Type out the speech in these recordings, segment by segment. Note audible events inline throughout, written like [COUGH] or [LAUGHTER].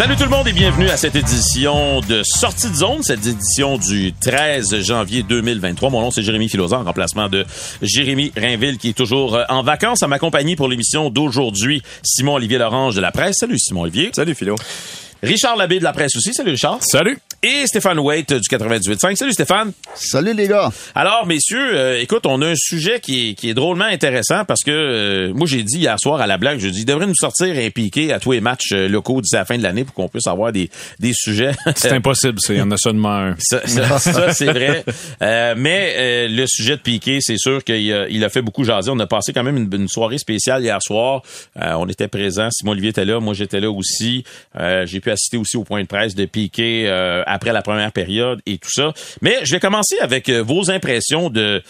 Salut tout le monde et bienvenue à cette édition de Sortie de zone, cette édition du 13 janvier 2023. Mon nom c'est Jérémy Filosa en remplacement de Jérémy Rainville qui est toujours euh, en vacances à m'accompagner pour l'émission d'aujourd'hui. Simon Olivier Lorange de la presse. Salut Simon Olivier. Salut Philo. Richard Labbé de la presse aussi. Salut Richard. Salut. Et Stéphane Waite du 98.5. Salut Stéphane. Salut les gars. Alors messieurs, euh, écoute, on a un sujet qui est, qui est drôlement intéressant parce que euh, moi j'ai dit hier soir à la blague, je dis, il devrait nous sortir un piqué à tous les matchs euh, locaux d'ici la fin de l'année pour qu'on puisse avoir des, des sujets. [LAUGHS] C'est impossible, il y en a seulement un. Ça, ça, [LAUGHS] ça, c'est vrai. Euh, mais euh, le sujet de Piqué, c'est sûr qu'il a, il a fait beaucoup jaser. On a passé quand même une, une soirée spéciale hier soir. Euh, on était présents. Simon Olivier était là. Moi, j'étais là aussi. Euh, J'ai pu assister aussi au point de presse de Piqué euh, après la première période et tout ça. Mais je vais commencer avec euh, vos impressions de...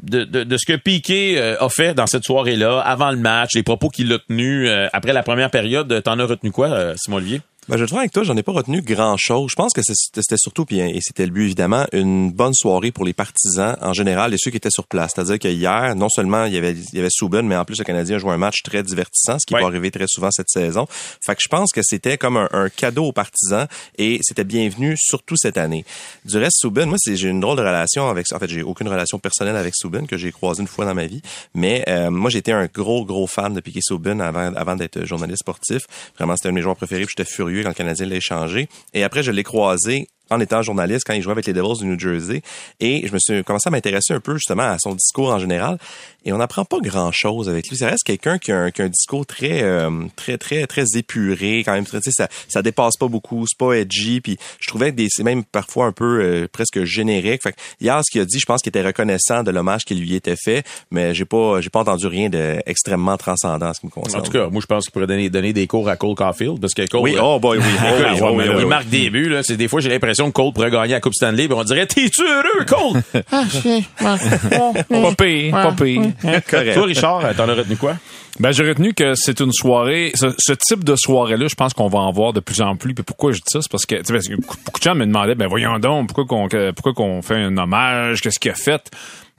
De, de, ce que Piqué euh, a fait dans cette soirée-là, avant le match, les propos qu'il a tenus euh, après la première période. T'en as retenu quoi, Simon Olivier? Ben, je vais te voir avec toi, j'en ai pas retenu grand chose. Je pense que c'était surtout, puis, et c'était le but évidemment, une bonne soirée pour les partisans en général et ceux qui étaient sur place. C'est-à-dire que hier, non seulement il y avait, il y avait mais en plus le Canadien a joué un match très divertissant, ce qui Ouais. va arriver très souvent cette saison. Fait que je pense que c'était comme un, un cadeau aux partisans et c'était bienvenu surtout cette année. Du reste, Subban, moi, j'ai une drôle de relation avec, en fait, j'ai aucune relation personnelle avec Subban que j'ai croisé une fois dans ma vie, mais euh, moi, j'étais un gros, gros fan de Piquet Subban avant, avant d'être journaliste sportif. Vraiment, c'était un de mes joueurs préférés, j'étais furieux quand le Canadien l'a échangé. Et après, je l'ai croisé en étant journaliste quand il jouait avec les Devils du New Jersey. Et je me suis commencé à m'intéresser un peu justement à son discours en général. Et on n'apprend pas grand chose avec lui. Ça reste quelqu'un qui a un, qui a un discours très euh, très très très épuré quand même. Tu sais ça ça dépasse pas beaucoup c'est pas edgy. Puis je trouvais que des- c'est même parfois un peu euh, presque générique. Fait que hier ce qu'il a dit je pense qu'il était reconnaissant de l'hommage qui lui était fait. Mais j'ai pas j'ai pas entendu rien d'extrêmement transcendant en ce qui me concerne. En tout cas, moi, je pense qu'il pourrait donner, donner des cours à Cole Caulfield parce que Cole, oui euh, oh boy oui, [LAUGHS] oh, oui, oui, il oui, oui. marque des buts. Là. C'est, des fois, j'ai l'impression que Cole pourrait gagner la Coupe Stanley. puis on dirait, t'es-tu heureux, Cole? [LAUGHS] Pas pire, pas pire. Correct. Toi, Richard, t'en as retenu quoi? Ben, j'ai retenu que c'est une soirée, ce, ce type de soirée-là, je pense qu'on va en voir de plus en plus. Puis pourquoi je dis ça? C'est parce que, tu sais, parce que beaucoup de gens me demandaient, ben, voyons donc, pourquoi qu'on, pourquoi qu'on fait un hommage? Qu'est-ce qu'il a fait?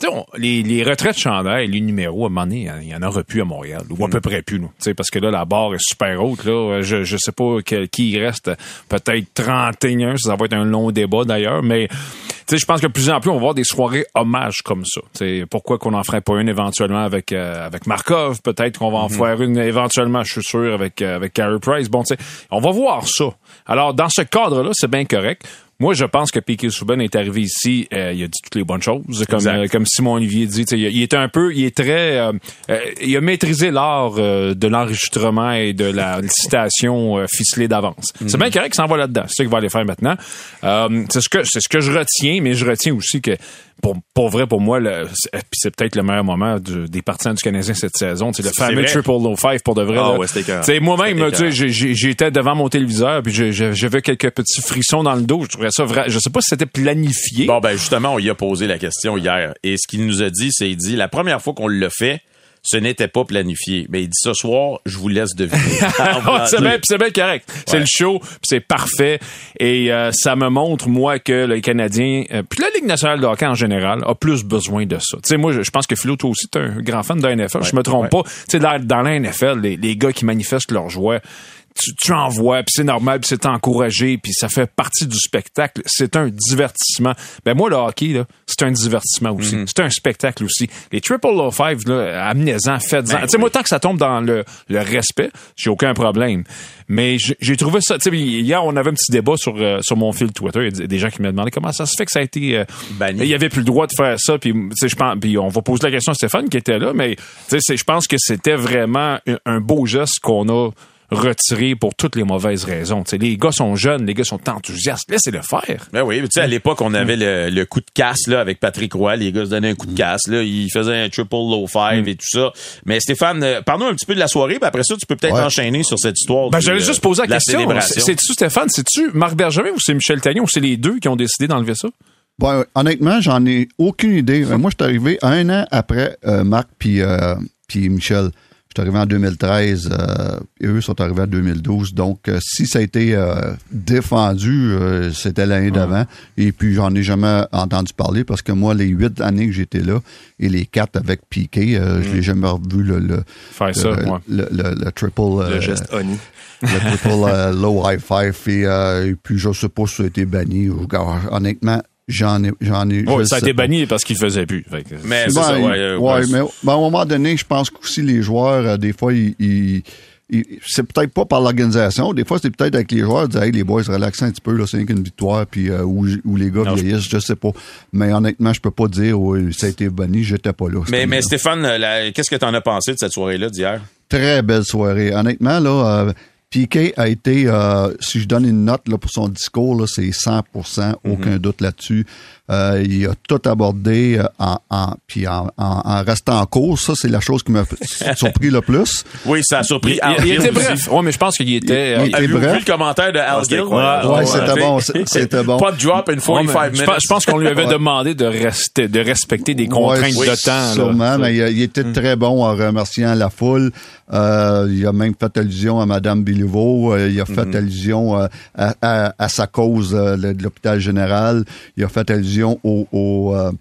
On- les, les retraites chandail, les numéros, à un moment donné, il y en aura plus à Montréal, ou à peu près plus, sais, parce que là, la barre est super haute, là. Je, je sais pas quel- qui il reste. Peut-être 31, ça va être un long débat d'ailleurs, mais, tu sais, je pense que de plus en plus, on va voir des soirées hommages comme ça. Tu sais, pourquoi qu'on en ferait pas une éventuellement avec, euh, avec Markov? Peut-être qu'on va en faire une éventuellement, je suis sûr, avec, euh, avec Carey Price. Bon, tu sais, on va voir ça. Alors, dans ce cadre-là, c'est bien correct. Moi, je pense que Piquet Souben est arrivé ici, euh, il a dit toutes les bonnes choses, comme euh, comme Simon Olivier dit. Il, il est un peu, il est très, euh, euh, il a maîtrisé l'art euh, de l'enregistrement et de la [LAUGHS] citation euh, ficelée d'avance. C'est bien correct qu'il s'en va là-dedans. C'est ça qu'il va aller faire maintenant. Euh, c'est ce que c'est ce que je retiens, mais je retiens aussi que pour, pour vrai, pour moi, le- c'est peut-être le meilleur moment du- des partisans du Canadien cette saison. C'est le fameux triple low five pour de vrai. Ouais, sais, moi-même, j'étais devant mon téléviseur puis j'avais quelques petits frissons dans le dos. Je trouvais ça vrai. Je sais pas si c'était planifié. Bon, ben, justement, on y a posé la question hier. Et ce qu'il nous a dit, c'est, il dit, la première fois qu'on l'a fait, ce n'était pas planifié. Mais il dit, ce soir, je vous laisse deviner. [LAUGHS] Ouais, c'est bien, c'est bien correct. C'est le show, c'est parfait. Et euh, ça me montre, moi, que le Canadien, euh, puis la Ligue nationale de hockey en général, a plus besoin de ça. Tu sais, moi, je, pense que Philo, toi aussi, t'es un grand fan de la NFL. je me trompe ouais. pas. Tu sais, dans, dans la NFL, les, les gars qui manifestent leur joie, tu, tu en vois, puis c'est normal, puis c'est encouragé, puis ça fait partie du spectacle. C'est un divertissement. Ben moi, le hockey, là, c'est un divertissement aussi. Mhm. C'est un spectacle aussi. Les triple low five, là, amenez-en, faites-en. Ben tu sais, moi, tant que ça tombe dans le, le respect, j'ai aucun problème. Mais j'ai trouvé ça. Tu sais, hier, on avait un petit débat sur, euh, sur mon fil Twitter. Il y a des gens qui me demandaient comment ça se fait que ça a été. euh, Banni. il y avait plus le droit de faire ça. Puis, tu sais, je pense. Puis on va poser la question à Stéphane qui était là. Mais tu sais, c'est- je pense que c'était vraiment un, un beau geste qu'on a retiré pour toutes les mauvaises raisons. Les gars sont jeunes, les gars sont enthousiastes. Laissez-le faire. Ben oui, tu sais, à l'époque, on avait le, le coup de casse là, avec Patrick Roy. Les gars se donnaient un coup de casse. Là. Ils faisaient un triple low five et tout ça. Mais Stéphane, euh, parle-nous un petit peu de la soirée, puis après ça, tu peux peut-être Ouais. enchaîner sur cette histoire. Ben, j'allais euh, juste poser la question. C'est-tu Stéphane, c'est-tu Marc Bergevin ou c'est Michel Tagnon ou c'est les deux qui ont décidé d'enlever ça? Bon, honnêtement, j'en ai aucune idée. Euh, Moi, je suis arrivé un an après euh, Marc puis euh, puis Michel. Suis arrivé en 2013 euh, et eux sont arrivés en 2012. Donc, euh, si ça a été euh, défendu, euh, c'était l'année d'avant. Et puis, j'en ai jamais entendu parler parce que moi, les huit années que j'étais là et les quatre avec Piqué, euh, je l'ai jamais revu le, le, Faire ça, le, ouais. le, le- le triple, Le euh, geste Oni. le triple [LAUGHS] euh, low high five. Et, euh, et puis, je sais pas si ça a été banni. ou- Honnêtement, j'en ai, j'en ai. Ça a été pas. banni parce qu'il faisait plus. Fait que- Mais c'est Ben, ça, ouais. euh, ouais, ouais. mais ben, à un moment donné, je pense qu'aussi les joueurs, euh, des fois, ils, c'est peut-être pas par l'organisation. Des fois, c'est peut-être avec les joueurs, dire, hey, les boys, relaxez un petit peu, là, c'est rien qu'une victoire, puis euh, où, où les gars Non, je- vieillissent, je sais pas. Mais honnêtement, je peux pas dire, oui, ça a été banni, j'étais pas là. Mais, mais. Stéphane, la- qu'est-ce que t'en as pensé de cette soirée-là d'hier? Très belle soirée. Honnêtement, là, euh, Piqué a été, euh, si je donne une note là, pour son discours, là, c'est 100% aucun doute là-dessus. Euh, il a tout abordé euh, en, en, puis en, en, en restant en cours. Ça, c'est la chose qui m'a [LAUGHS] surpris le plus. Oui, ça a surpris Il, était bref. Ouais, mais je pense qu'il était. Il- il- euh, bref. vu le commentaire de Al Gill? Ouais, c'était bon, c'était bon. Pas de drop in ouais, 45 mais je, minutes. pense, je pense qu'on lui avait Ouais. demandé de rester, de respecter des contraintes Ouais, de temps. là. Sûrement, mais il, était très bon en remerciant la foule. Euh, il a même fait allusion à Madame Béliveau. Euh, il a fait allusion euh, à, à- à sa cause euh, de l'hôpital général. Il a fait allusion aux, aux, euh,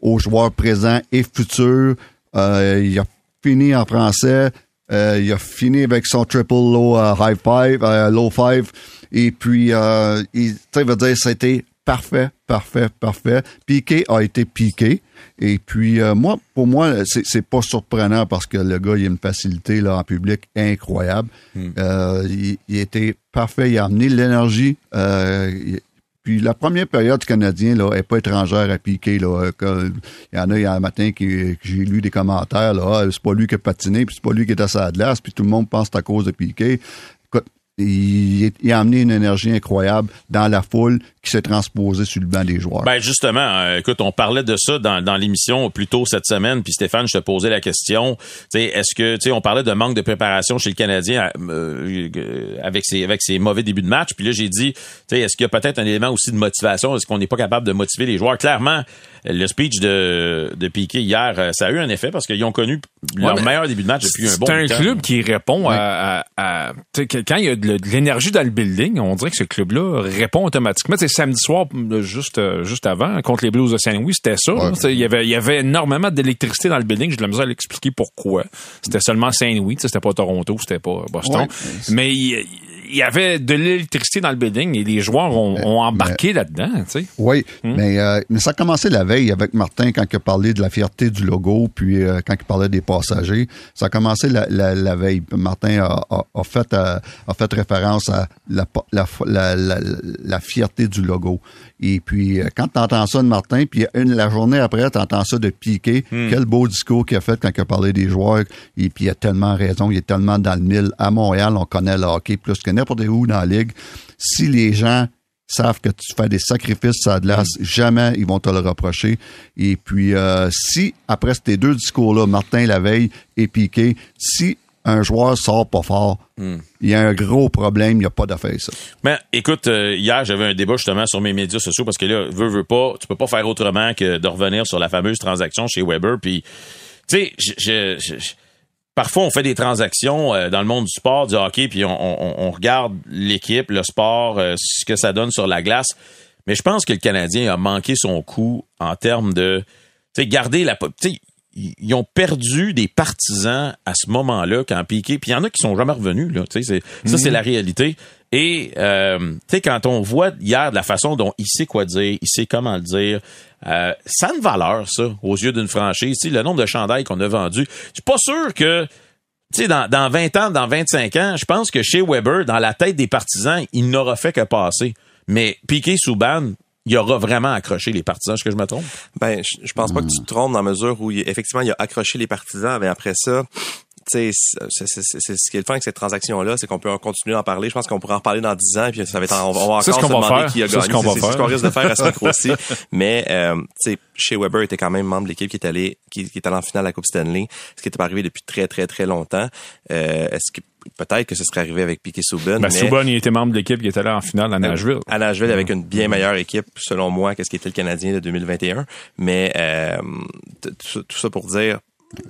aux joueurs présents et futurs. Euh, il a fini en français. Euh, il a fini avec son triple low high five, low five. Et puis, euh, il, veut dire, c'était parfait, parfait, parfait. Piqué a été piqué. Et puis, euh, moi, pour moi, c'est, pas surprenant parce que le gars, il a une facilité là, en public incroyable. Euh, il, il était parfait. Il a amené de l'énergie. Euh, puis la première période du Canadien là, est pas étrangère à Piqué. Là. Quand- Il y en a, un matin qui, j'ai lu des commentaires. Là, Ah, c'est pas lui qui a patiné, puis c'est pas lui qui est à sa glace, puis tout le monde pense à cause de Piqué. Il, il a amené une énergie incroyable dans la foule qui s'est transposée sur le banc des joueurs. Ben justement, euh, écoute, on parlait de ça dans, dans l'émission plus tôt cette semaine, puis Stéphane, je te posais la question, est-ce que, tu sais, on parlait de manque de préparation chez le Canadien euh, avec ses avec ses mauvais débuts de match, puis là j'ai dit, tu sais, est-ce qu'il y a peut-être un élément aussi de motivation, est-ce qu'on n'est pas capable de motiver les joueurs? Clairement, le speech de de Piqué hier, euh, ça a eu un effet parce qu'ils ont connu leur meilleur début de match depuis un bon C'est un club qui répond à, à- à- tu sais, que- quand il y a de, l'énergie dans le building, on dirait que ce club-là répond automatiquement. Tu sais, samedi soir, euh, juste euh, juste avant, contre les Blues de Saint-Louis, c'était ça. Ouais. sais, Il y avait il y avait énormément d'électricité dans le building. J'ai de la misère à l'expliquer pourquoi. C'était seulement Saint-Louis, tu sais, c'était pas Toronto, c'était pas Boston. Ouais. Mais il, il y avait de l'électricité dans le building et les joueurs ont, ont embarqué là-dedans. Tu sais. Oui, mais, euh, mais ça a commencé la veille avec Martin quand il a parlé de la fierté du logo, puis euh, quand il parlait des passagers. Ça a commencé la, la, la veille. Martin a, a, a fait, euh, a fait référence à la, fierté du logo. Et puis, euh, quand tu entends ça de Martin, puis une, la journée après, tu entends ça de Piqué, quel beau discours qu'il a fait quand il a parlé des joueurs. Et puis, il a tellement raison, il est tellement dans le mille. À Montréal, on connaît le hockey plus que n'importe où dans la ligue. Si les gens savent que tu fais des sacrifices à la glace, jamais ils vont te le reprocher. Et puis, euh, si, après ces deux discours-là, Martin la veille et Piqué, si un joueur sort pas fort, il y a un gros problème, il n'y a pas d'affaire ça. Mais écoute, euh, hier j'avais un débat justement sur mes médias sociaux parce que là, veux veux pas, tu peux pas faire autrement que de revenir sur la fameuse transaction chez Weber. Puis, tu sais, je- parfois on fait des transactions euh, dans le monde du sport, du hockey, puis on, on- on regarde l'équipe, le sport, euh, ce que ça donne sur la glace. Mais je pense que le Canadien a manqué son coup en termes de, garder la, ils ont perdu des partisans à ce moment-là quand Piqué. Puis il y en a qui sont jamais revenus. Là, ça, c'est la réalité. Et euh, tu sais, quand on voit hier de la façon dont il sait quoi dire, il sait comment le dire, euh, ça a une valeur, ça, aux yeux d'une franchise. Tu sais, le nombre de chandails qu'on a vendus. Je suis pas sûr que tu sais, dans, dans 20 ans, dans 25 ans, je pense que chez Weber, dans la tête des partisans, il n'aura fait que passer. Mais Piqué Souban, il aura vraiment accroché les partisans. Est-ce que je me trompe? Ben, je, je pense pas que tu te trompes dans la mesure où effectivement il a accroché les partisans, mais après ça, c'est ce qui est le fun avec cette transaction-là, c'est qu'on peut en continuer d'en parler. Je pense qu'on pourra en parler dans 10 ans, puis ça va être, en- on va, encore ce se qu'on va demander faire. qui a C'est gagné. ce qu'on va C'est- ce qu'on risque de faire à ce micro-ci. [LAUGHS] Mais, euh, chez Weber était quand même membre de l'équipe qui est allé, qui, qui est allé en finale à la Coupe Stanley, ce qui n'était pas arrivé depuis très, très, très longtemps. Euh, est-ce que, peut-être que ce serait arrivé avec Piquet Souben, Ben, mais Subban, il était membre de l'équipe qui était là en finale à Nashville. à Nashville avec une bien meilleure équipe, selon moi, qu'est-ce qui était le Canadien de 2021. Mais euh, tout ça pour dire,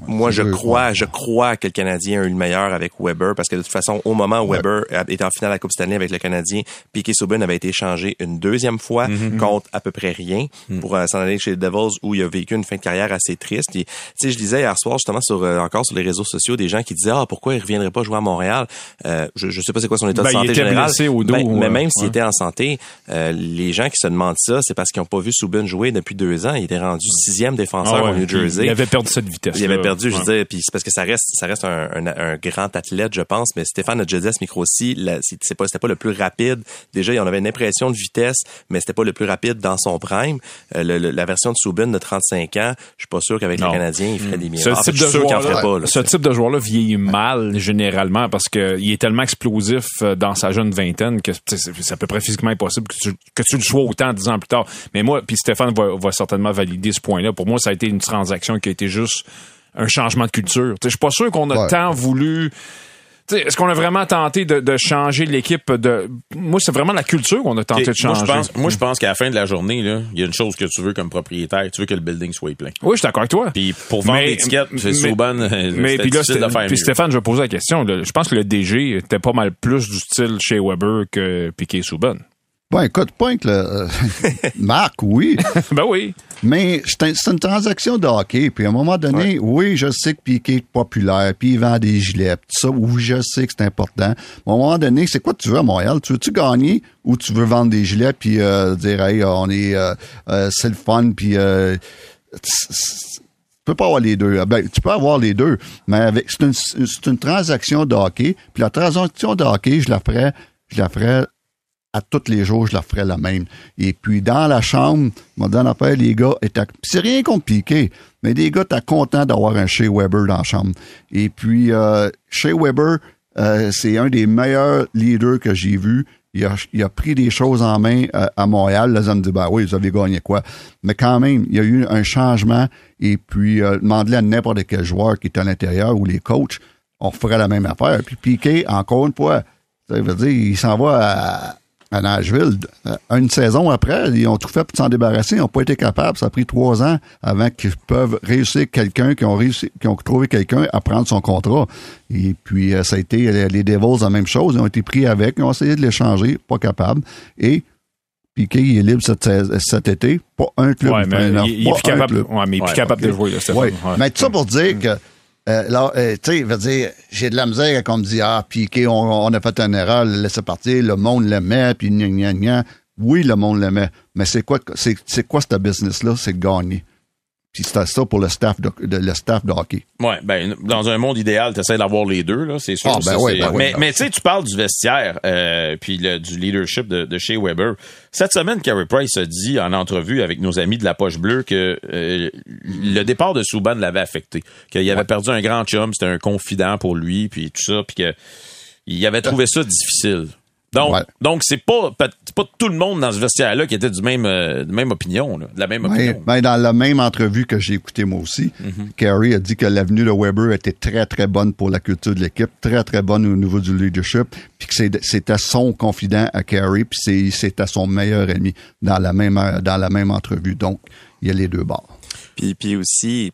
Moi, je crois, je crois que le Canadien a eu le meilleur avec Weber parce que de toute façon, au moment où Weber était en finale à la Coupe Stanley avec le Canadien, Piquet Subban avait été échangé une deuxième fois contre à peu près rien pour euh, s'en aller chez les Devils où il a vécu une fin de carrière assez triste. Tu sais, je disais hier soir justement sur euh, encore sur les réseaux sociaux des gens qui disaient ah pourquoi il reviendrait pas jouer à Montréal? Euh, je, je sais pas c'est quoi son état Ben, de il santé était général. blessé au dos, Ben, mais même s'il ouais. était en santé, les gens qui se demandent ça, c'est parce qu'ils ont pas vu Subban jouer depuis deux ans. Il était rendu sixième défenseur Ah au New Jersey. Il avait perdu cette vitesse. Il avait perdu, je veux dire, puis c'est parce que ça reste, ça reste un, un- un grand athlète, je pense. Mais Stéphane a déjà dit à ce micro-ci, c'est pas, c'était pas le plus rapide. Déjà, on avait une impression de vitesse, mais c'était pas le plus rapide dans son prime. Euh, le- le- la version de Subban de 35 ans, je suis pas sûr qu'avec les. Canadiens, il ferait des Ce miracles. En fait, type de en joueur-là, ce type de joueur-là vieillit mal généralement parce que il est tellement explosif euh, dans sa jeune vingtaine que c'est à peu près physiquement impossible que tu, que tu le sois autant dix ans plus tard. Mais moi, puis Stéphane va, va certainement valider ce point-là. Pour moi, ça a été une transaction qui a été juste un changement de culture. Je suis pas sûr qu'on a Ouais. tant voulu. Tu sais, Est-ce qu'on a vraiment tenté de, de changer l'équipe de. Moi, c'est vraiment la culture qu'on a tenté de moi, changer. je pense, moi, je pense qu'à la fin de la journée, là, il y a une chose que tu veux comme propriétaire. Tu veux que le building soit plein. Oui, je suis d'accord avec toi. Puis pour vendre Mais- l'étiquette, c'est mais- Souban, Mais c'était puis là, puis. Stéphane, je vais poser la question. là. Je pense que le DG était pas mal plus du style chez Weber que Piquet Souban. Bon, écoute, point que le, euh, [LAUGHS] Marc, oui, [LAUGHS] ben oui. mais c'est un- c'est une transaction de hockey. Puis à un moment donné, oui, je sais que Piquet est populaire, puis il vend des gilets, puis tout ça, oui, je sais que c'est important. Mais à un moment donné, c'est quoi tu veux à Montréal? Tu veux-tu gagner ou tu veux vendre des gilets puis euh, dire, hey, on est, euh, euh, c'est le fun, puis euh, tu peux pas avoir les deux. Ben, tu peux avoir les deux, mais avec c'est une, c'est une transaction de hockey. Puis la transaction de hockey, je la ferais, je la ferais à tous les jours, je la ferais la même. Et puis, dans la chambre, mon dernier affaire, les gars puis c'est rien contre Piqué, mais les gars étaient contents d'avoir un Shea Weber dans la chambre. Et puis, euh, Shea Weber, euh, c'est un des meilleurs leaders que j'ai vu. Il a, pris des choses en main euh, à Montréal. Ça me dit, ben oui, vous avez gagné quoi? Mais quand même, il y a eu un changement. Et puis, euh, à n'importe quel joueur qui est à l'intérieur ou les coachs, on ferait la même affaire. Puis Piqué, encore une fois, ça veut dire, il s'en va à, Nashville. Euh, Une saison après, ils ont tout fait pour s'en débarrasser. Ils n'ont pas été capables. Ça a pris trois ans avant qu'ils peuvent réussir quelqu'un, qui ont réussi, qui ont trouvé quelqu'un à prendre son contrat. Et puis, euh, ça a été les, Devils, la même chose. Ils ont été pris avec. Ils ont essayé de l'échanger. Pas capable. Et Piqué, il est libre cet, cet été. Pas un club. Ouais, mais non, il, il est plus capable, ouais, mais il est plus Ouais, capable de jouer, là, Ouais. mais tout ça pour dire que là, euh, tu sais, veut dire, j'ai de la misère quand on me dit ah Piqué, on, on a fait une erreur, laissez partir, le monde l'aimait, puis gna gna gna. Oui, le monde l'aimait, mais c'est quoi, c'est quoi ce business là, c'est gagner. C'est ça pour le staff de, de- le staff de hockey. Ouais, ben dans un monde idéal, tu essaies d'avoir les deux là, c'est sûr. Ah, ben ça, ouais, c'est- ben mais ben mais tu sais, tu parles du vestiaire euh, puis le- du leadership de, de chez Weber. Cette semaine, Carey Price a dit en entrevue avec nos amis de la Poche Bleue que euh, le départ de Souban l'avait affecté, qu'il avait perdu un grand chum, c'était un confident pour lui, puis tout ça, puis que il avait trouvé ça difficile. Donc, Ouais. donc c'est pas pas c'est pas tout le monde dans ce vestiaire-là qui était du même euh, de même opinion, là, de la même Mais, opinion. mais dans la même entrevue que j'ai écoutée moi aussi, Carey a dit que l'avenue de Weber était très, très bonne pour la culture de l'équipe, très, très bonne au niveau du leadership, puis que c'est- c'était son confident à Carey, puis c'est- c'était son meilleur ennemi dans la même, dans la même entrevue. Donc, il y a les deux bords. Puis, puis aussi,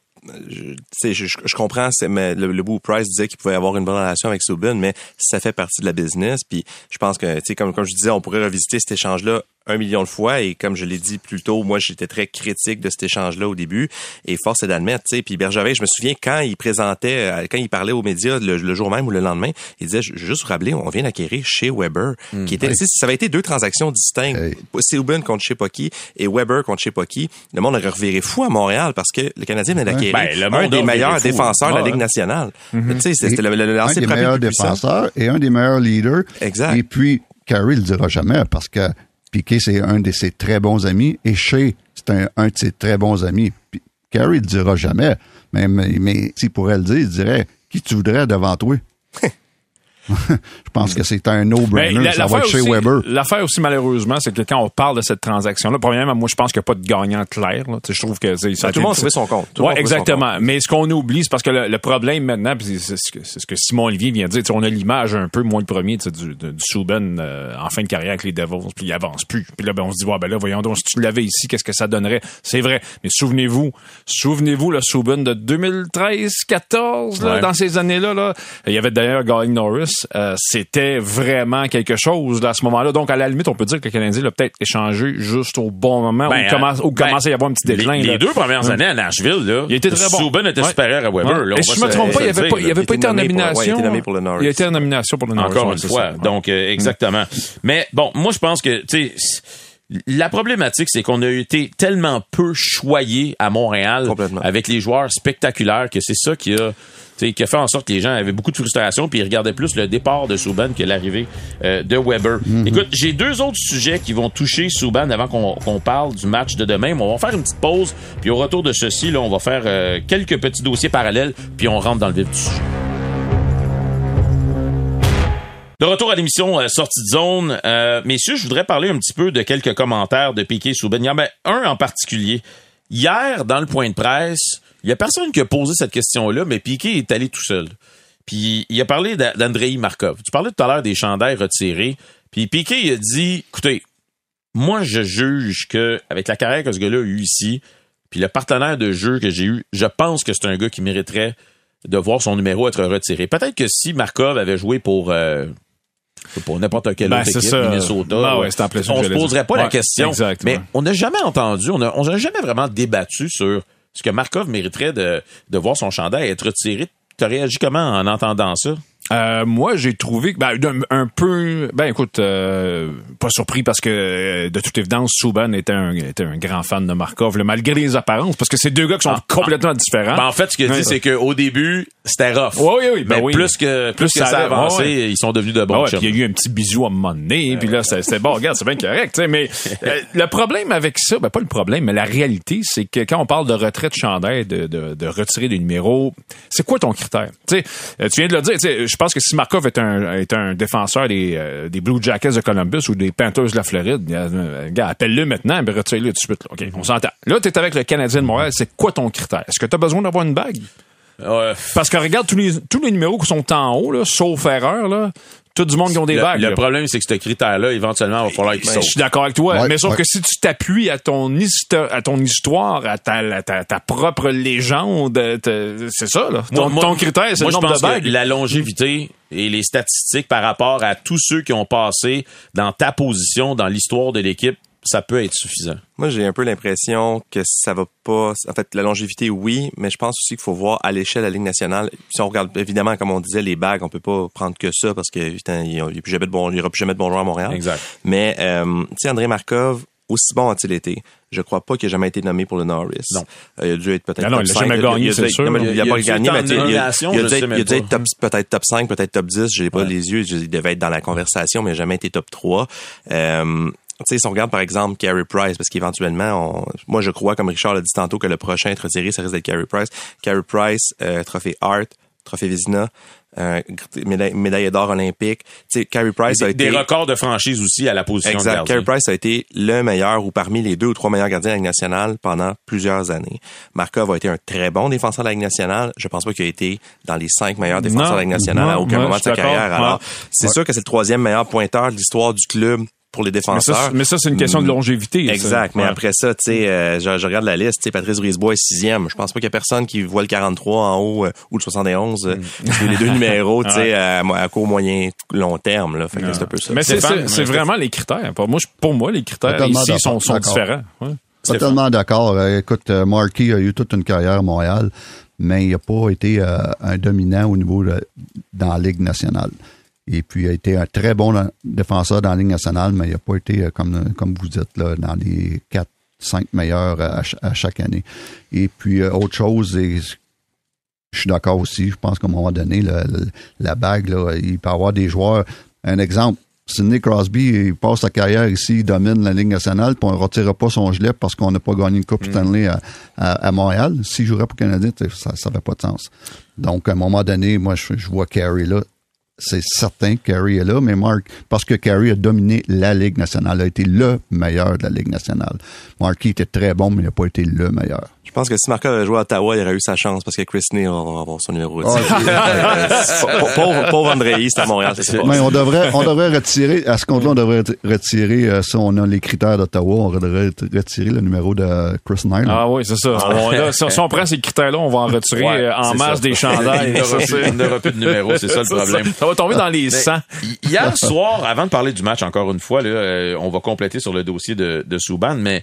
je, je, je- comprends, c'est- mais le, le bout Price disait qu'il pouvait avoir une bonne relation avec Subban, mais ça fait partie de la business. Puis je pense que, tu sais, comme, comme je disais, on pourrait revisiter cet échange-là un million de fois. Et comme je l'ai dit plus tôt, moi, j'étais très critique de cet échange-là au début. Et force est d'admettre, tu sais. Puis Bergevin, je me souviens quand il présentait, euh, quand il parlait aux médias le, le jour même ou le lendemain, il disait, juste vous rappeler, on vient d'acquérir chez Weber, qui était, sais, ça avait été deux transactions distinctes. Hey. Contre je sais pas qui et Weber contre je sais pas qui. Le monde aurait reviré fou à Montréal parce que le Canadien venait d'acquérir Ben, le un des meilleurs fou. défenseurs de la. Ligue nationale. Tu sais, c'était le, le, le un des meilleurs défenseurs et un des meilleurs leaders. Exact. Et puis, Carey le dira jamais parce que Piquet, c'est un de ses très bons amis et Shea, c'est un, de ses très bons amis. Puis, Carey le dira jamais. Mais, mais, mais s'il pourrait le dire, il dirait Qui tu voudrais devant toi? [LAUGHS] [LAUGHS] je pense que c'est un no-brainer. Ça va être chez aussi, Weber. L'affaire aussi, malheureusement, c'est que quand on parle de cette transaction-là, premièrement, moi, je pense qu'il n'y a pas de gagnant clair. Là. Tu sais, Je trouve que ça a Tout le monde trouvait son compte. Son exactement. Mais ce qu'on oublie, c'est parce que le, le problème maintenant, c'est ce, que, c'est ce que Simon Olivier vient de dire, tu sais, on a l'image un peu, moi le premier, tu sais, du, de- du Souben euh, en fin de carrière avec les Devils, puis il avance plus. Puis là, ben, on se dit, ouais, ben là, voyons donc, si tu l'avais ici, qu'est-ce que ça donnerait? C'est vrai. Mais souvenez-vous, souvenez-vous, le Souben de 2013-14, là, Ouais. dans ces années-là, là, il y avait d'ailleurs Gary Norris, euh, c'était vraiment quelque chose là, à ce moment-là. Donc, à la limite, on peut dire que le Canadien l'a peut-être échangé juste au bon moment Ben, où, il commence, où ben, commençait à y avoir un petit déclin. Les, deux premières années à Nashville, là, Il était très bon. Souben était Ouais. supérieur à Weber. Ouais. là, Et si je me se- trompe pas, il se avait le pas, il avait Il pas été en pour- ouais, il nomination. était nommé pour le Norris. Il a été en nomination pour le Norris. Encore une fois. ça. Donc, euh, exactement. Mais bon, moi, je pense que, tu sais, la problématique, c'est qu'on a été tellement peu choyés à Montréal avec les joueurs spectaculaires que c'est ça qui a, qui a fait en sorte que les gens avaient beaucoup de frustration puis ils regardaient plus le départ de Souban que l'arrivée euh, de Weber. Écoute, j'ai deux autres sujets qui vont toucher Souban avant qu'on qu'on parle du match de demain. Mais on va faire une petite pause puis au retour de ceci, là, on va faire euh, quelques petits dossiers parallèles puis on rentre dans le vif du sujet. De retour à l'émission euh, Sortie de zone, euh, messieurs, je voudrais parler un petit peu de quelques commentaires de Piquet Souben. Il y en a un en particulier. Hier, dans le point de presse, il y a personne qui a posé cette question-là, mais Piquet est allé tout seul. Puis il a parlé d'A- d'Andrei Markov. Tu parlais tout à l'heure des chandails retirés. Puis Piquet il a dit, écoutez, moi je juge que avec la carrière que ce gars-là a eu ici, puis le partenaire de jeu que j'ai eu, je pense que c'est un gars qui mériterait de voir son numéro être retiré. Peut-être que si Markov avait joué pour euh, n'importe quelle Ben, autre équipe, ça. Minnesota, Ben ouais, on se poserait pas la question. exact, mais on n'a jamais entendu, on n'a jamais vraiment débattu sur ce que Markov mériterait de, de voir son chandail être retiré. Tu as réagi comment en entendant ça? Euh, moi, j'ai trouvé que ben, un peu, ben écoute, euh, pas surpris parce que euh, de toute évidence, Souban était un, était un grand fan de Markov, là, malgré les apparences, parce que c'est deux gars qui sont Ah, complètement différents. Ben, en fait, ce qu'il a Ouais. dit, c'est qu'au début, c'était rough. Oui, oui, oui, ben mais oui. plus que, plus, que ça, a avancé, ouais, ouais. ils sont devenus de Ah bons ouais, il y a eu un petit bisou à un moment donné, puis là, c'est bon, regarde, c'est bien correct, mais [LAUGHS] euh, le problème avec ça, ben pas le problème, mais la réalité, c'est que quand on parle de retrait de chandail, de, de, de retirer des numéros, c'est quoi ton critère? Tu sais, euh, tu viens de le dire, tu sais, je pense que si Markov est un, est un défenseur des, euh, des Blue Jackets de Columbus ou des Panthers de la Floride, euh, gars, appelle-le maintenant, ben retire-le tout de suite, là. OK, on s'entend. Là, t'es avec le Canadien de Montréal, c'est quoi ton critère? Est-ce que t'as besoin d'avoir une bague? Ouais. Parce que regarde tous les, tous les numéros qui sont en haut, là, sauf erreur, là, tout du monde qui ont des le, bagues. le là. problème, c'est que ce critère-là, éventuellement, il va falloir qu'il Ben, saute. je suis d'accord avec toi, Ouais, mais sauf ouais. que si tu t'appuies à ton histo- à ton histoire, à ta, à ta, ta propre légende, c'est ça là. Ton, Moi- moi- ton critère, c'est moi, le je nombre pense de bagues. que la longévité et les statistiques par rapport à tous ceux qui ont passé dans ta position dans l'histoire de l'équipe, ça peut être suffisant. Moi, j'ai un peu l'impression que ça va pas. En fait, la longévité, oui, mais je pense aussi qu'il faut voir à l'échelle de la Ligue nationale. Si on regarde, évidemment, comme on disait, les bagues, on peut pas prendre que ça parce que putain, il n'y plus jamais de bon, il y aura plus jamais de bons joueurs à Montréal. Exact. Mais euh, tu sais, André Markov, aussi bon a-t-il été? Je crois pas qu'il ait jamais été nommé pour le Norris. Non. Euh, il a dû être peut-être Ah non, top il a 5. jamais gagné, c'est sûr. non, Il pas gagné, mais il a- il dû être- top- peut-être top 5, peut-être top 10. Je n'ai pas les yeux. Il devait être dans la conversation, mais il n'a jamais été top 3. Euh, sais, si on regarde par exemple Carey Price, parce qu'éventuellement, on- moi je crois, comme Richard l'a dit tantôt, que le prochain retiré, ça risque d'être Carey Price. Carey Price, euh, trophée Hart, trophée Vizina, euh, médaille, médaille d'or olympique. Tu sais, Carey Price a Des, été... des records de franchise aussi à la position de Exact. gardien. Carey Price a été le meilleur ou parmi les deux ou trois meilleurs gardiens de la Ligue nationale pendant plusieurs années. Markov a été un très bon défenseur de la Ligue nationale. Je pense pas qu'il a été dans les cinq meilleurs défenseurs Non, de la Ligue nationale à aucun moment de sa carrière. Alors, Ouais. c'est sûr que c'est le troisième meilleur pointeur de l'histoire du club pour les mais, défenseurs. ça, mais ça, c'est une question de longévité. ça. Exact, mais Ouais. après ça, tu sais, euh, je, je regarde la liste, tu sais, Patrice Brisebois est sixième. Je pense pas qu'il y a personne qui voit le 43 en haut euh, ou le 71, euh, c'est les deux [LAUGHS] numéros, tu sais, à, à court, moyen, long terme, là. Fait que c'est un peu ça. Mais c'est vraiment les critères. Pour moi, je- pour moi les critères ici sont, sont différents. Ouais. Totalement d'accord. Euh, Écoute, euh, Markey a eu toute une carrière à Montréal, mais il n'a pas été euh, un dominant au niveau de, dans la Ligue nationale. Et puis, il a été un très bon euh, défenseur dans la Ligue nationale, mais il n'a pas été, euh, comme, comme vous dites, là, dans les 4, 5 meilleurs à, ch- à chaque année. Et puis, euh, autre chose, et je suis d'accord aussi, je pense qu'à un moment donné, la bague, là, il peut y avoir des joueurs. Un exemple, Sidney Crosby, il passe sa carrière ici, il domine la Ligue nationale, puis on ne retirera pas son gilet parce qu'on n'a pas gagné une Coupe Stanley à, à- à Montréal. S'il jouerait pour le Canadien, ça n'avait pas de sens. Donc, à un moment donné, moi, je, je vois Carey là. C'est certain que Carey est là, mais Mark, parce que Carey a dominé la Ligue nationale, a été le meilleur de la Ligue nationale. Marky était très bon, mais il n'a pas été le meilleur. Je pense que si Marco avait joué à Ottawa, il aurait eu sa chance parce que Chris Neal va avoir son numéro. Ah, [LAUGHS] pauvre, pauvre André, c'est à Montréal. Mais on devrait, on devrait retirer, à ce compte-là, on devrait retirer, euh, si on a les critères d'Ottawa, on devrait retirer le numéro de Chris Nyland. Ah oui, c'est ça. On- là, si, si on prend ces critères-là, on va en retirer Ouais, euh, en masse ça. des chandails. Il Ça, n'aura plus, de numéro, c'est ça le [LAUGHS] problème. Ça va tomber dans les Mais 100. hi- Hier soir, avant de parler du match, encore une fois, là, euh, on va compléter sur le dossier de, de Subban, mais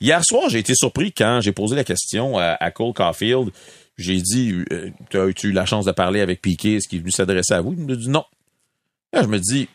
hier soir, j'ai été surpris quand j'ai posé la question à, Cole Caulfield. J'ai dit, euh, as-tu eu la chance de parler avec Piquet? Est-ce qu'il est venu s'adresser à vous? Il me dit non. Je me dis,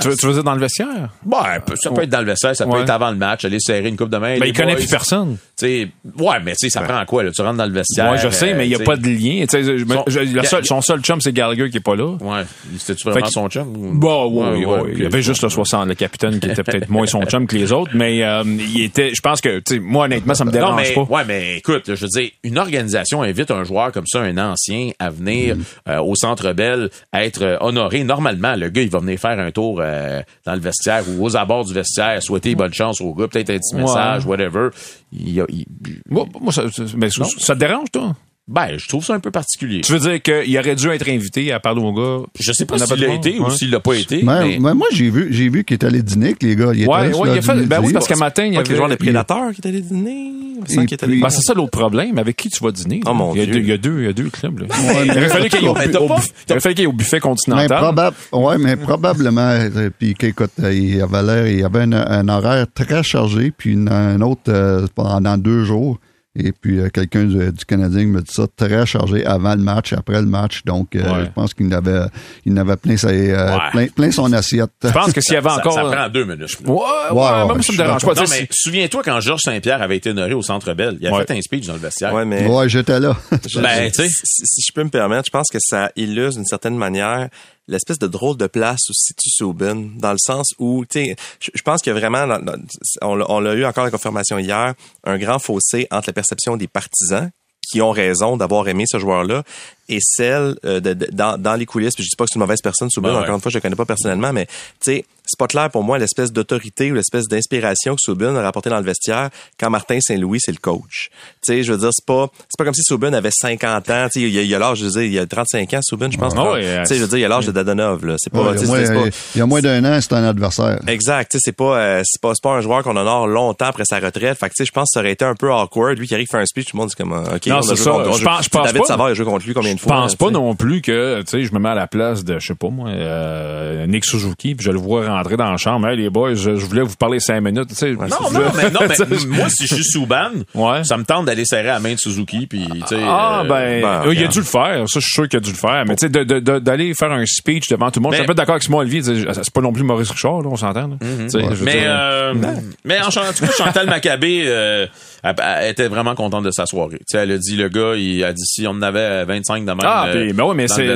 Tu, veux- tu veux dire dans le vestiaire? bah, ça peut être dans le vestiaire, ça peut Ouais. être avant le match, aller serrer une coupe de main. Ben, les il connaît boys. plus personne. Tu sais, ouais, mais tu sais, ça prend quoi, là? Tu rentres dans le vestiaire. Moi, je sais, euh, mais il n'y a sais. pas de lien. Son- je- le a- seul- son seul chum, c'est Gallagher qui est pas là. Ouais. C'était-tu vraiment Fait son chum? ou- Bon, oui, Ouais, oui, ouais. Il y avait juste le 60, le capitaine qui était peut-être moins son chum que les autres, mais euh, il était, je pense que, tu sais, moi, honnêtement, ça me Non, dérange mais, pas. ouais, mais écoute, là, je veux dire, une organisation invite un joueur comme ça, un ancien, à venir Mm. euh, au Centre Bell, à être euh, honoré. Normalement, le gars, il va venir faire un tour euh, dans le vestiaire ou aux abords du vestiaire, souhaiter bonne chance au gars, peut-être un petit Ouais. message, whatever. Il il- Moi, moi, ça, ça- mais ça- ça te dérange, toi? Ben, je trouve ça un peu particulier. Tu veux dire qu'il aurait dû être invité à parler au gars? Je sais pas s'il de l'a été ou ouais. s'il l'a pas été. Mais, mais- mais moi, j'ai vu, j'ai vu qu'il est allé dîner avec les gars. Il était Ouais, ouais, il a fait, ben oui, parce qu'à matin, il y que avait... joueurs des prédateurs qui étaient allés dîner. Ben, c'est ça l'autre problème. Avec qui tu vas dîner? Oh, mon il, y a Dieu. deux, il y a deux, il y a deux clubs, là. Ouais, il mais- aurait fallu qu'il y ait au, Mais buffet Mais, continental. probable, ouais, mais probablement, euh, puis écoute, euh, il avait l'air, il avait un, un horaire très chargé, puis un autre euh, pendant deux jours. Et puis euh, quelqu'un du, du Canadien me dit ça très chargé avant le match, après le match. Donc euh, Ouais. je pense qu'il avait, il avait plein, sa- euh, Ouais. plein, plein son assiette. Je pense que s'il y avait encore... ça prend deux minutes. Ouais, ouais, ouais, même ça me dérange pas. Non, mais souviens-toi quand Georges Saint-Pierre avait été honoré au Centre Bell, il a Ouais. fait un speech dans le vestiaire. Ouais, mais. Ouais, j'étais là. Ben, tu sais. si, si je peux me permettre, je pense que ça illustre d'une certaine manière l'espèce de drôle de place où se situe Subban, dans le sens où, tu sais, je, pense a vraiment, on, l'a- on l'a eu encore la confirmation hier, un grand fossé entre la perception des partisans qui ont raison d'avoir aimé ce joueur-là et celle euh, de, de- dans, dans les coulisses. Puis je dis pas que c'est une mauvaise personne, ouais. Encore une fois, je le connais pas personnellement, mais tu sais, c'est pas clair pour moi l'espèce d'autorité ou l'espèce d'inspiration que Subban a rapporté dans le vestiaire quand Martin Saint-Louis c'est le coach. Tu sais, je veux dire, c'est pas c'est pas comme si Subban avait 50 ans. Tu sais, il y a- l'âge, je veux dire, il y a 35 ans, Subban, je pense. Ah ouais, tu sais, je veux dire, il y a l'âge de Dadonov. Là, c'est pas, Ouais, il, y a moins, pas- il y a moins d'un an, c'est un adversaire. Exact, tu sais, c'est pas, euh, c'est pas, c'est pas un joueur qu'on honore longtemps après sa retraite. Fait que, tu sais, je pense que ça aurait été un peu awkward. Lui qui arrive faire un speech, tout le monde dit comme, euh, ok, Non, on a c'est joué ça. contre- Je joue- pense- je pense David pas. Savard a joué contre lui combien de Je fois? pense là, pas non plus que, tu sais, je me mets à la place de, je sais pas moi, euh, Nick Suzuki, puis je le vois rentrer dans la chambre. Hey, les boys, je, je voulais vous parler cinq minutes. Tu sais, Non, non, mais, non, [LAUGHS] mais moi, si je suis Souban, [LAUGHS] Ouais. ça me tente d'aller serrer la main de Suzuki, puis, tu sais... Ah, euh, ben, ben, il a dû le faire. Ça, je suis sûr qu'il a dû le faire. Mais tu sais, de- de- de- d'aller faire un speech devant tout le monde, je suis Mais- un peu d'accord avec moi, Olivier. C'est pas non plus Maurice Richard, là, on s'entend. veux Mais, euh, mais en, tout cas, Chantal Maccabé euh, elle, était vraiment contente de sa soirée. Tu sais, elle a dit, le gars, il a dit, si on en avait 25 de même Ah, euh, ben oui, mais dans c'est-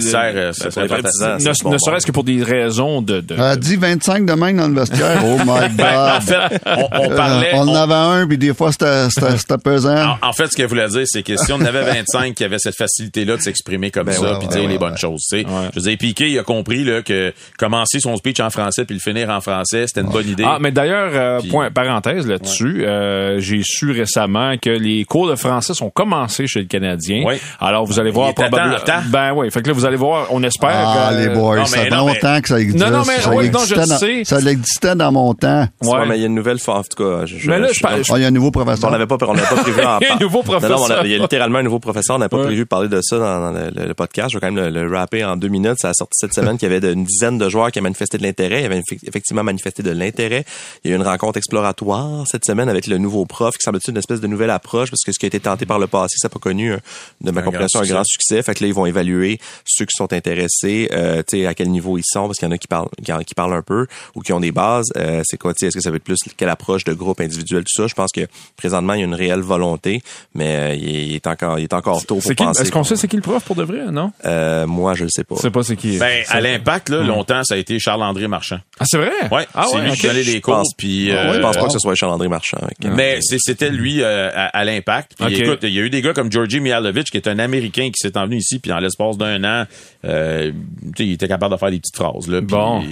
ne serait-ce que pour des raisons de... de- Elle a dit 25 de même dans le vestiaire. Oh my [LAUGHS] Ben, en God. fait, on, on parlait... Euh, on en avait un, puis des fois, c'était c'était- [LAUGHS] c'était pesant. en, en fait, ce qu'elle voulait dire, c'est que si on en avait 25 qui avaient cette facilité-là de s'exprimer comme Ben ça, ouais, puis ouais, dire ouais, les bonnes choses, tu sais. Ouais. Je veux dire, Piqué, il a compris là, que commencer son speech en français puis le finir en français, c'était une bonne idée. Ah, mais d'ailleurs, euh, point, parenthèse là-dessus, euh, j'ai su récemment que les cours de français sont commencés chez le Canadien. Oui. Alors, vous allez voir probablement... Ben oui, fait que là, vous allez voir, on espère Ah, que... les boys, non, ça mais fait non, mais- longtemps que ça existait. Non, non, mais ça, oui, non, je dans, sais. ça existait dans mon temps. Ouais. Ouais, mais il y a une nouvelle fois, en tout cas. Je, Mais là, je- Ah, il y a un nouveau professeur. on n'avait pas, on n'avait pas prévu en [LAUGHS] Il y a un nouveau Non, non, professeur. a- il y a littéralement un nouveau professeur. On n'a pas Ouais. prévu de parler de ça dans, dans le, le- le podcast. Je vais quand même le, le rapper en deux minutes. Ça a sorti cette semaine qu'il y avait une dizaine de joueurs qui a manifesté de l'intérêt. Il y avait effe- effectivement manifesté de l'intérêt. Il y a eu une rencontre exploratoire cette semaine avec le nouveau prof qui semble-t-il une espèce de nouvelle approche parce que ce qui a été tenté par le passé, ça n'a pas connu, euh, de ma Un compréhension, grand un grand succès. Fait que là, ils vont évaluer ceux qui sont intéressés, euh, tu sais, à quel niveau ils sont parce qu'il y en a qui parlent, qui, qui parlent un peu. Ou qui ont des bases. Euh, c'est quoi, tu sais, est-ce que ça va être plus quelle approche de groupe individuel, tout ça? Je pense que présentement, il y a une réelle volonté, mais euh, il, est encore, il est encore tôt pour C'est qui- penser. Est-ce qu'on sait c'est qui le prof pour de vrai, non? Euh, moi, je le sais pas. Je sais pas c'est qui. Ben, Ça- à l'impact, là, longtemps, ça a été Charles-André Marchand. Ah, c'est vrai? Ouais, ah, c'est ouais, lui ok. qui donnait les Je cours, pense- puis... je euh, pense pas que ce soit Charles-André Marchand. Ok. Mais c'était lui euh, à, à l'impact. Puis Ok. écoute, il y a eu des gars comme Georgi Mihalovic, qui est un Américain qui s'est envenu ici, puis en l'espace d'un an, euh, tu sais, il était capable de faire des petites phrases. Là, Bon.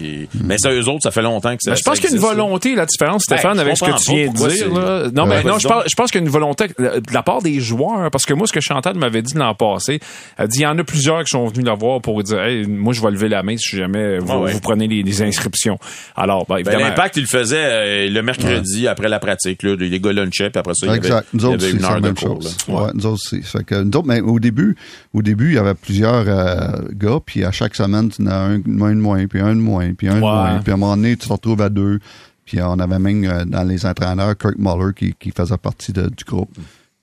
Mais ça, eux autres, ça fait longtemps que ça Ben, je pense qu'il y a une là. volonté, la différence, Stéphane, Ben, je avec ce que tu viens de dire. c'est- Là. Non, Ouais, mais non, je pense, je pense qu'il y a une volonté de la part des joueurs, parce que moi, ce que Chantal m'avait dit l'an passé, elle dit, il y en a plusieurs qui sont venus la voir pour dire, hey, moi, je vais lever la main si jamais vous, Ah ouais. vous prenez les, les inscriptions. Alors, ben, Ben, évidemment. l'impact, il le faisait euh, le mercredi après la pratique. Là, les gars lunchaient, puis après ça, il y avait, Exact. Nous il y autres avait une c'est heure de cours. Ouais, nous autres aussi. Fait que, nous autres, mais au début, au début, il y avait plusieurs euh, gars, puis à chaque semaine, tu en as un, un de moins, puis un de moins, puis un de Ouais. moins. Puis à un moment donné, tu te retrouves à deux. Puis on avait même euh, dans les entraîneurs Kirk Muller qui, faisait partie du groupe.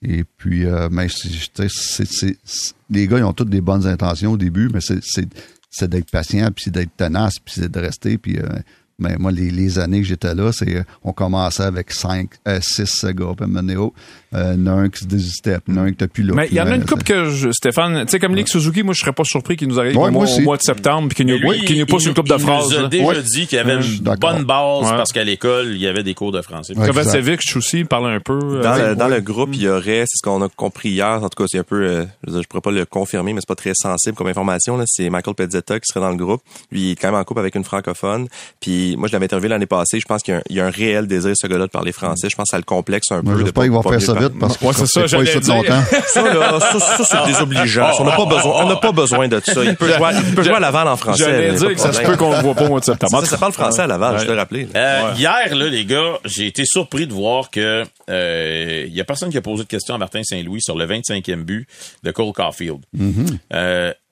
Et puis, euh, mais c'est- les gars, ils ont toutes des bonnes intentions au début, mais c'est d'être patient, puis c'est d'être tenace, puis c'est de rester. Puis, euh, mais moi, les, les années que j'étais là, c'est euh, on commençait avec cinq, euh, six gars, puis à un moment donné, oh, euh, il y en a un qui se désistait, puis il y en a un qui était plus là. Mais il y en a une euh, coupe que je, Stéphane, tu sais, comme Lick Suzuki, moi, je serais pas surpris qu'il nous arrive Ouais, au, moi mois, au aussi. mois de septembre, puis qu'il nous pousse il- une coupe de il phrases. nous a déjà Ouais. dit qu'il y avait une bonne base Ouais. parce qu'à l'école, il y avait des cours de français. Kovacevic aussi, parle un peu. euh, Dans, ouais. le, dans le groupe, il y aurait, c'est ce qu'on a compris hier, en tout cas, c'est un peu, euh, je, je pourrais pas le confirmer, mais c'est pas très sensible comme information. C'est Michael Pezzetta qui serait dans le groupe. Lui, il est quand même en couple avec une francophone. Puis, moi, je l'avais interviewé l'année passée. Je pense qu'il y a un, il y a un réel désir, ce gars-là, de parler français. Je pense que ça le complexe un Moi, peu. de j'espère pas- qu'il va pas faire ça vite parce que Ouais, c'est ça, pas ici dire. longtemps. [LAUGHS] Ça, là, ça, ça, c'est désobligeant. On n'a pas besoin, on n'a pas besoin de ça. Il peut jouer, à- il peut jouer à Laval en français. J'allais dire que ça de se peut qu'on le voit pas au mois de septembre. Ça, ça parle français à Laval, je te rappelais. Euh, Hier, là, les gars, j'ai été surpris de voir que euh, il y a personne qui a posé de question à Martin Saint-Louis sur le 25e but de Cole Caulfield.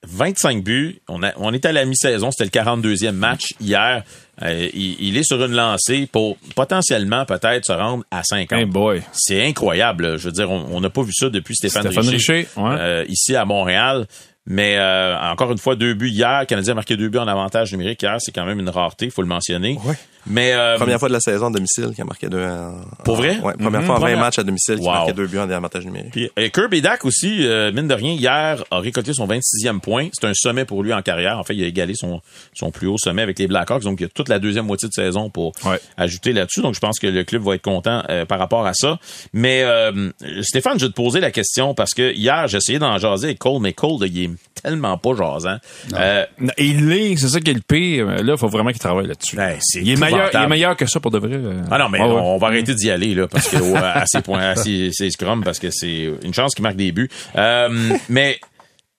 Euh, 25 buts, on, a, on est à la mi-saison, c'était le 42e match hier. Euh, il, il est sur une lancée pour potentiellement peut-être se rendre à 50. Hey boy. C'est incroyable. Je veux dire, on on n'a pas vu ça depuis Stéphane, Stéphane Richer, Richer, ouais. euh, ici à Montréal. Mais euh, encore une fois, deux buts hier. Le Canadien a marqué deux buts en avantage numérique hier. C'est quand même une rareté, faut le mentionner. Ouais. Mais euh, Première fois de la saison à domicile qui a marqué deux. en- Pour en- vrai? Ouais, première Mhm. fois en 20 Première- matchs à domicile qui Wow. marquait deux buts en avantage numérique. Puis, euh, Kirby Dak aussi, euh, mine de rien, hier, a récolté son 26e point. C'est un sommet pour lui en carrière. En fait, il a égalé son, son plus haut sommet avec les Blackhawks. Donc, il y a toute la deuxième moitié de saison pour Ouais. ajouter là-dessus. Donc, je pense que le club va être content euh, par rapport à ça. Mais euh, Stéphane, je vais te poser la question parce que hier, j'ai essayé d'en jaser avec Cole, mais Cole, il est [LAUGHS] tellement pas jasant. Euh, Il l'est, c'est ça qui est le pire. Là, il faut vraiment qu'il travaille là-dessus. Ben, c'est il, est meilleur, il est meilleur que ça pour de vrai. euh. Ah non, mais ouais. on va arrêter d'y aller là parce que ouais, à ces points, à ces, ces scrums parce que c'est une chance qu'il marque des buts. Euh, mais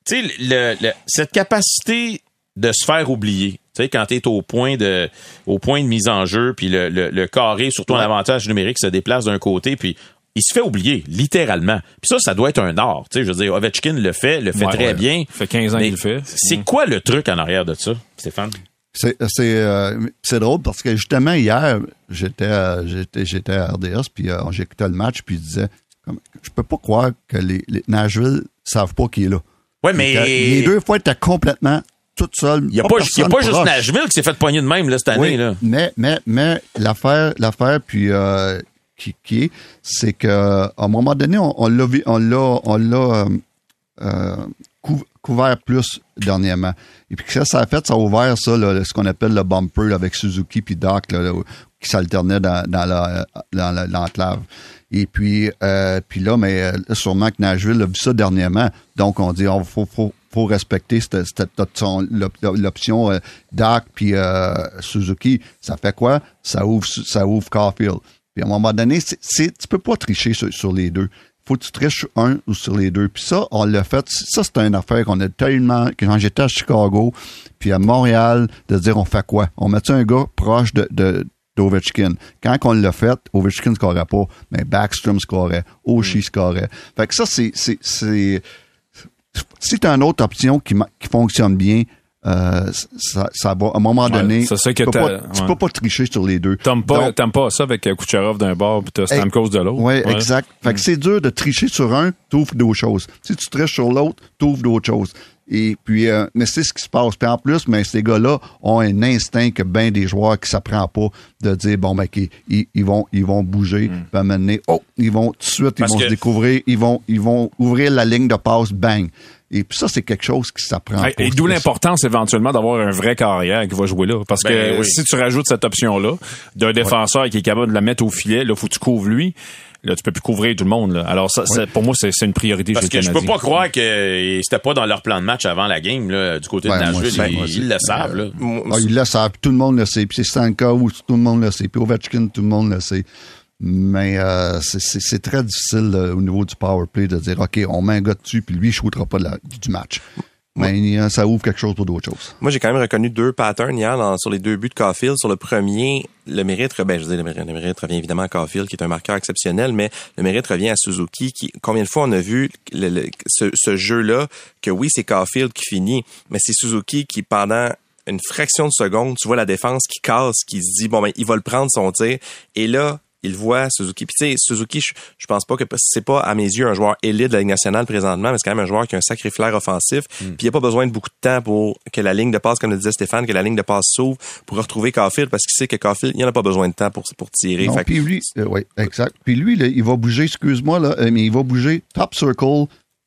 tu sais, le, le- cette capacité de se faire oublier. Tu sais, quand t'es au point de au point de mise en jeu, puis le, le, le carré, surtout en avantage numérique, se déplace d'un côté, puis il se fait oublier, littéralement. Puis ça, ça doit être un art. Tu sais, je veux dire, Ovechkin le fait, le fait Ouais, très ouais. bien. Ça fait 15 ans qu'il le fait. C'est quoi le truc en arrière de ça, Stéphane? C'est c'est euh, c'est drôle parce que justement hier j'étais à- j'étais j'étais à RDS puis euh, j'écoutais le match puis je disais comme, je peux pas croire que les, les Nashville savent pas qui est là. Ouais, mais les deux fois étaient complètement tout seul. il y a pas, il y a pas juste Nashville qui s'est fait poigner de même là, cette année. Oui, Là. mais mais mais l'affaire l'affaire puis euh, qui, est c'est que à un moment donné on, on l'a on euh, euh, cou- couvert plus dernièrement. Et puis ça, ça a fait, ça a ouvert ça, là, ce qu'on appelle le bumper avec Suzuki puis Doc, qui s'alternaient dans, dans la- dans la- l'enclave. Et puis, euh, puis là, mais sûrement que Nashville a vu ça dernièrement. Donc, on dit, il faut, faut, respecter l'option euh, Doc puis Suzuki. Ça fait quoi? Ça ouvre, ça ouvre Caulfield. Puis à un moment donné, c'est, c'est- tu peux pas tricher sur, sur les deux. Faut que tu triches sur un ou sur les deux. Puis ça, on l'a fait. Ça, c'est une affaire qu'on a tellement... Quand j'étais à Chicago, puis à Montréal, de dire, on fait quoi? On met un gars proche de... de d'Ovechkin? Quand on l'a fait, Ovechkin ne scorait pas, mais Backstrom scorait, Oshie scorait. Fait que ça, c'est... c'est, c'est si tu as une autre option qui, qui fonctionne bien, euh, ça, ça va, à un moment donné, ça que tu, peux pas, tu peux pas tricher sur les deux. T'aimes pas, Donc, pas ça avec Kucherov d'un bord puis t'as Stamkos de l'autre. oui, exact. Fait que c'est dur de tricher sur un, t'ouvres d'autres choses. Si tu triches sur l'autre, t'ouvres d'autres choses. Et puis, euh, mais c'est ce qui se passe. Puis en plus, mais ces gars-là ont un instinct que bien des joueurs qui s'apprend pas de dire bon ben qu'ils ils, vont ils vont bouger, mm. puis amener oh ils vont tout de suite ils vont se découvrir, ils vont ils vont ouvrir la ligne de passe bang. Et puis ça, c'est quelque chose qui s'apprend. Et, d'où l'importance éventuellement d'avoir un vrai carrière qui va jouer là. Parce ben que si tu rajoutes cette option-là d'un défenseur qui est capable de la mettre au filet, là, faut que tu couvres lui. Là, tu peux plus couvrir tout le monde. Là. Alors, ça, pour moi, c'est une priorité Parce que je peux pas croire que c'était pas dans leur plan de match avant la game là, du côté de Nashville. Ils, le savent. Là. Ah, ils le savent. Tout le monde le sait. Puis c'est Stanka où tout le monde le sait. Puis Ovechkin, tout le monde le sait. Mais euh, c'est très difficile euh, au niveau du power play de dire OK, on met un gars dessus, puis lui, il ne shootera pas du match. Mais ça ouvre quelque chose pour d'autres choses. Moi, j'ai quand même reconnu deux patterns hier sur les deux buts de Caulfield. Sur le premier, le mérite, ben, je veux dire, le mérite, revient évidemment à Caulfield, qui est un marqueur exceptionnel, mais le mérite revient à Suzuki, qui, combien de fois on a vu ce, ce jeu-là, que oui, c'est Caulfield qui finit, mais c'est Suzuki qui, pendant une fraction de seconde, tu vois la défense qui casse, qui se dit, bon, ben, il va le prendre son tir. Et là, il voit Suzuki. Puis tu sais, Suzuki, je, je, pense pas que c'est pas à mes yeux un joueur élite de la Ligue nationale présentement, mais c'est quand même un joueur qui a un sacré flair offensif. Hmm. Puis il n'y a pas besoin de beaucoup de temps pour que la ligne de passe, comme le disait Stéphane, que la ligne de passe s'ouvre pour retrouver Caulfield parce qu'il sait que Caulfield, il n'y en a pas besoin de temps pour, pour tirer. Non, puis lui, euh, oui, exact. Puis lui, il va bouger, excuse-moi, là, euh, mais il va bouger top circle,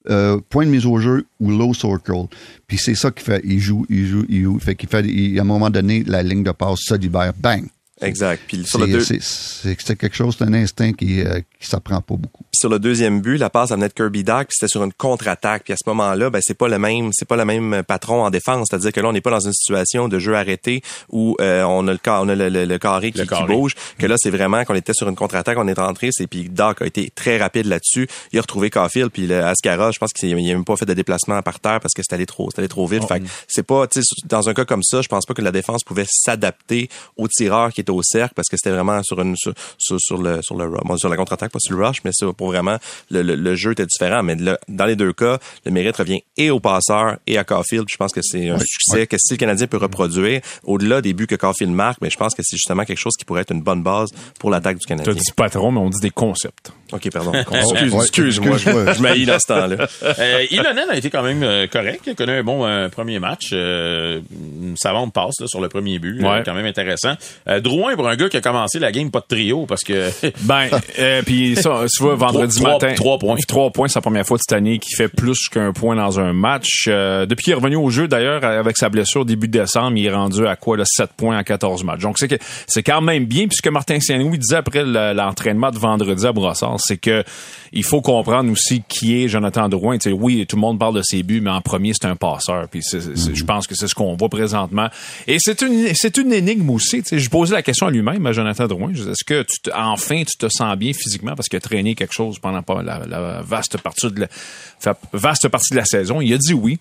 euh, point de mise au jeu ou low circle. Puis c'est ça qu'il fait. Il joue, il joue, il joue. Fait qu'il fait, à un moment donné, la ligne de passe se libère. Bang! Exact. Puis sur le deux... c'est quelque chose, c'est un instinct qui, euh, qui s'apprend pas beaucoup. Puis sur le deuxième but, la passe venait de Kirby Doc, puis c'était sur une contre-attaque. Puis à ce moment-là, ben c'est pas le même, c'est pas le même patron en défense. C'est-à-dire que là, on n'est pas dans une situation de jeu arrêté où euh, on a le on a le, carré, qui, bouge. Que là, c'est vraiment qu'on était sur une contre-attaque, on est rentré, c'est puis Doc a été très rapide là-dessus. Il a retrouvé Caulfield, puis le Ascara, je pense qu'il n'a même pas fait de déplacement par terre parce que c'était allé trop, c'était allé trop vite. Oh, fait c'est pas, tu sais, dans un cas comme ça, je pense pas que la défense pouvait s'adapter au tireur qui était au cercle parce que c'était vraiment sur une sur, sur, le sur le sur la contre-attaque, pas sur le rush, mais c'est pour vraiment le, le, jeu était différent. Mais dans les deux cas, le mérite revient et au passeur et à Caulfield. Je pense que c'est un succès que si le Canadien peut reproduire au-delà des buts que Caulfield marque, mais je pense que c'est justement quelque chose qui pourrait être une bonne base pour l'attaque du Canadien. Tu dis patron, mais on dit des concepts. OK, pardon. [LAUGHS] Excuse-moi, [LAUGHS] je m'haïs dans ce temps-là. Euh, Ilonen a été quand même euh, correct. Il a connu un bon euh, premier match. Euh, ça va, passe là, sur le premier but. Ouais. quand même intéressant. Euh, Drouin, pour un gars qui a commencé la game, pas de trio, parce que... [LAUGHS] ben, euh, puis ça, tu vois, vendredi matin... Trois points. Trois points, c'est la première fois cette année qu'il fait plus qu'un point dans un match. depuis qu'il est revenu au jeu, d'ailleurs, avec sa blessure début décembre, il est rendu à quoi, là, 7 points en 14 matchs. Donc, c'est que c'est quand même bien, puisque Martin Saint-Louis disait après l'entraînement de vendredi à Brossard, c'est que il faut comprendre aussi qui est Jonathan Drouin. Tu sais, oui, tout le monde parle de ses buts, mais en premier, c'est un passeur. Puis je pense que c'est ce qu'on voit présentement. Et c'est une, c'est une énigme aussi. Je posais la question à lui-même, à Jonathan Drouin. Est-ce que tu enfin tu te sens bien physiquement parce qu'il a traîné quelque chose pendant la vaste partie de la, vaste partie de la saison? Il a dit oui.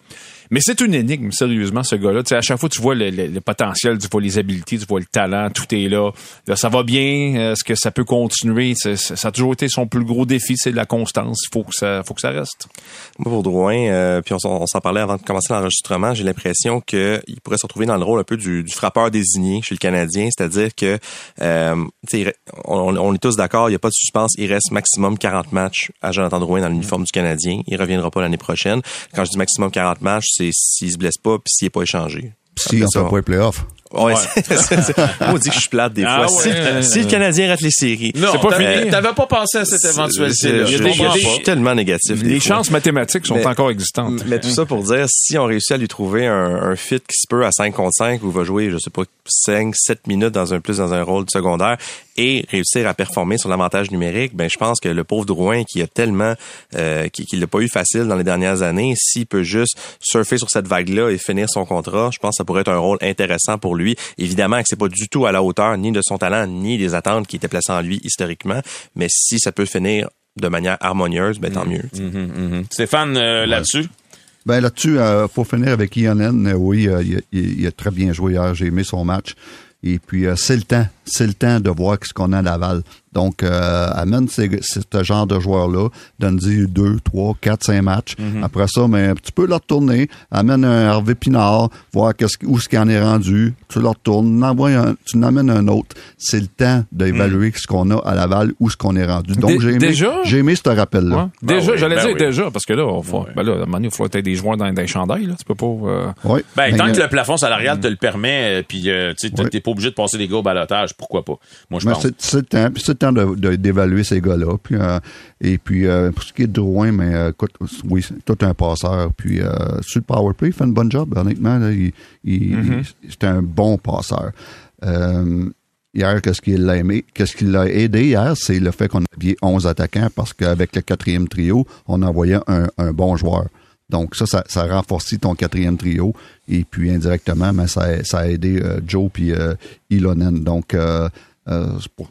Mais c'est une énigme, sérieusement, ce gars-là. à chaque fois, tu vois le, potentiel, tu vois les habiletés, tu vois le talent, tout est là. Là, ça va bien. Est-ce que ça peut continuer? Ça, a toujours été son plus gros défi, c'est la constance. Il faut que ça, faut que ça reste. Moi, pour Drouin, euh, puis on, s'en parlait avant de commencer l'enregistrement, j'ai l'impression qu'il pourrait se retrouver dans le rôle un peu du, frappeur désigné chez le Canadien, c'est-à-dire que euh, on, on, est tous d'accord, il n'y a pas de suspense, il reste maximum 40 matchs à Jonathan Drouin dans l'uniforme du Canadien. Il reviendra pas l'année prochaine. Quand je dis maximum 40 matchs, c'est s'il se blesse pas puis s'il est pas échangé. S'il si fait pas les playoffs. Ouais, On dit que je suis plate des ah fois. si, le Canadien rate les séries. Non, c'est pas fini. T'avais pas pensé à cette éventualité-là. Je, suis tellement négatif. Les chances mathématiques sont encore existantes. Mais tout ça pour dire, si on réussit à lui trouver un, fit qui se peut à 5 contre 5, où il va jouer, je sais pas, 5, 7 minutes dans un plus dans un rôle secondaire, et réussir à performer sur l'avantage numérique, ben je pense que le pauvre Drouin qui a tellement euh, qui, qui l'a pas eu facile dans les dernières années, s'il peut juste surfer sur cette vague-là et finir son contrat, je pense que ça pourrait être un rôle intéressant pour lui. Évidemment que c'est pas du tout à la hauteur ni de son talent ni des attentes qui étaient placées en lui historiquement, mais si ça peut finir de manière harmonieuse, ben tant mm-hmm. mieux. Mm-hmm. Stéphane, euh, là-dessus? Ben là-dessus, euh, pour finir avec Ionen, euh, oui, il, il, a très bien joué hier. J'ai aimé son match. Et puis, c'est le temps. C'est le temps de voir ce qu'on a à Laval. Donc, euh, amène ces- ce genre de joueurs-là, donne-y deux, trois, quatre, cinq matchs. Mhm. Après ça, mais tu peux leur retourner, amène un Hervé Pinard, voir qu'est-ce, où ce qu'il en est rendu, tu leur retournes, envoies un, tu en amènes un autre. C'est le temps d'évaluer ce qu'on a à Laval, où ce qu'on est rendu. Donc, j'ai aimé, déjà? j'ai aimé ce rappel-là. Ouais. Ben déjà, oui, j'allais ben dire oui. déjà, parce que là, on faut, ben là, à un moment donné, il faut être des joueurs dans, dans les chandails, là. Tu peux pas, euh, Oui. Ben, Mais, tant euh, que le plafond salarial te le permet, euh, puis euh, tu t'es pas obligé de passer des gars au balotage, pourquoi pas? Moi, je pense. c'est le temps, puis c'est le temps d'évaluer ces gars-là. Puis, euh, et puis, euh, pour ce qui est de Drouin, mais euh, écoute, oui, c'est tout un passeur. Puis, euh, sur le power play, il fait une bonne job, honnêtement. Là, il, il- Mm-hmm. il- c'est un bon passeur. Hier, qu'est-ce qui l'a aimé, qu'est-ce qui l'a aidé hier, c'est le fait qu'on a habillé 11 attaquants parce qu'avec le quatrième trio, on envoyait un, un bon joueur. Donc ça, ça, ça a renforcé ton quatrième trio. Et puis indirectement, mais ça, a- ça a aidé euh, Joe puis euh, Ilonen. Donc euh, euh,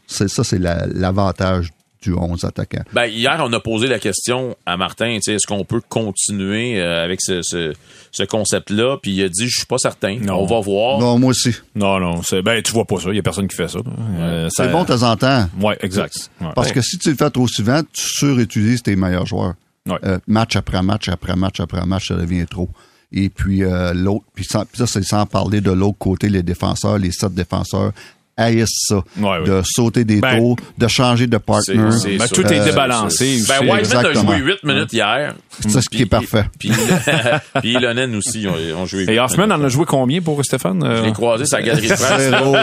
c'est ça, c'est la- l'avantage du 11 attaquant. Ben, hier, on a posé la question à Martin, est-ce qu'on peut continuer euh, avec ce, ce, ce concept-là? Puis il a dit, je suis pas certain. Non. On va voir. Non, moi aussi. non, non, ben, tu vois pas ça. Il y a personne qui fait ça. Euh, ça- C'est bon de temps en temps. Ouais, exact. Ouais. Parce que si tu le fais trop souvent, tu surutilises tes meilleurs joueurs. Ouais. Euh, match après match après match après match, ça devient trop. Et puis euh, l'autre, puis ça, c'est sans parler de l'autre côté, les défenseurs, les sept défenseurs haïssent ça. Ouais, ouais. De sauter des Ben, tours, de changer de partner. c'est- c'est Ben, tout est Euh, débalancé. Ben, aussi. Whiteman a joué 8 minutes hier. C'est ce qui est parfait. Puis, [LAUGHS] puis Ilonen aussi ont, ont joué 8 Et Hoffman en a joué combien pour Stéphane? Euh, Je l'ai croisé sa galerie de presse. Zéro.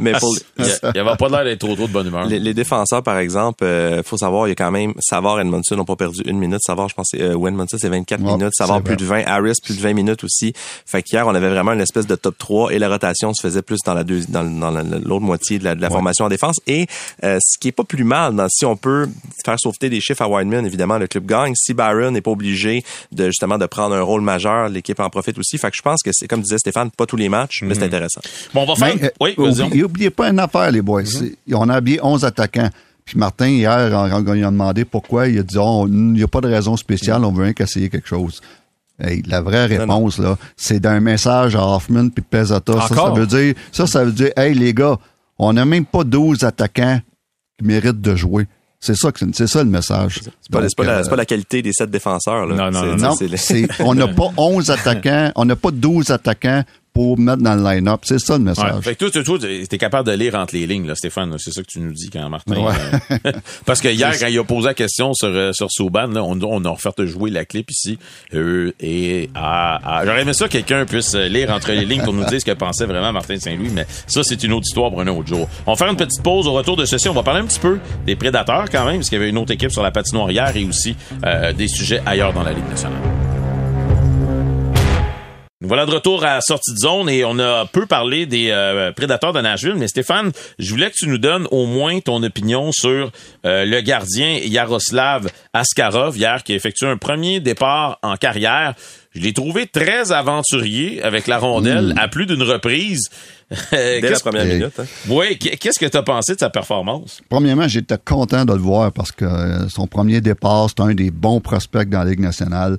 Mais pour Il y a- il avait pas l'air d'être trop trop de bonne humeur. les, les défenseurs, par exemple, euh, faut savoir, il y a quand même Savard et Edmondson n'ont pas perdu une minute. Savard, je pense, c'est, euh, Edmondson, c'est 24 Ouais, minutes. Savard, plus vrai. de 20. Harris, plus de 20 minutes aussi. Fait qu'hier, on avait vraiment une espèce de top 3 et la rotation se faisait plus dans la deux, dans, dans la- l'autre moitié de la, de la formation en défense. Et euh, ce qui est pas plus mal, dans, si on peut faire sauveter des chiffres à Wideman, évidemment, le club gagne. Si Byron n'est pas obligé de justement de prendre un rôle majeur, l'équipe en profite aussi. Fait que je pense que c'est, comme disait Stéphane, pas tous les matchs, mais c'est intéressant. Bon, on va faire. Mais, euh, oui, vas-y. oublie- oubliez pas une affaire, les boys. C'est- On a habillé 11 attaquants. Puis Martin, hier, en- en- il a demandé pourquoi. Il a dit, oh, il n'y a pas de raison spéciale, on veut rien qu'essayer quelque chose. Hey, la vraie réponse, là, c'est d'un message à Hoffman puis Pesata. Ça, ça veut dire, ça, ça veut dire, hey, les gars, on n'a même pas 12 attaquants qui méritent de jouer. C'est ça, c'est ça le message. C'est pas, Donc, c'est pas, la, euh, c'est pas la qualité des sept défenseurs. Là. Non, non, C'est- non, on n'a [LAUGHS] pas 11 attaquants, on n'a pas 12 attaquants pour mettre dans le line-up. C'est ça le message. Fait que toi, toi, toi, t'es capable de lire entre les lignes, là, Stéphane. C'est ça que tu nous dis quand Martin. Ouais. euh, [LAUGHS] parce que hier, quand il a posé la question sur, euh, sur Souban, là, on, on a refait jouer la clip ici. E, et, A, A. J'aurais aimé ça que quelqu'un puisse euh, lire entre les lignes pour nous dire ce que pensait vraiment Martin Saint-Louis, mais ça, c'est une autre histoire pour un autre jour. On va faire une petite pause au retour de ceci. On va parler un petit peu des prédateurs quand même, parce qu'il y avait une autre équipe sur la patinoire hier et aussi euh, des sujets ailleurs dans la Ligue nationale. Nous voilà de retour à la sortie de zone et on a peu parlé des euh, prédateurs de Nashville. Mais Stéphane, je voulais que tu nous donnes au moins ton opinion sur euh, le gardien Yaroslav Askarov hier qui a effectué un premier départ en carrière. Je l'ai trouvé très aventurier avec la rondelle à plus d'une reprise. [LAUGHS] Dès la première minute. hein. Oui, qu'est-ce que tu as pensé de sa performance? Premièrement, j'étais content de le voir parce que euh, son premier départ, c'est un des bons prospects dans la Ligue nationale.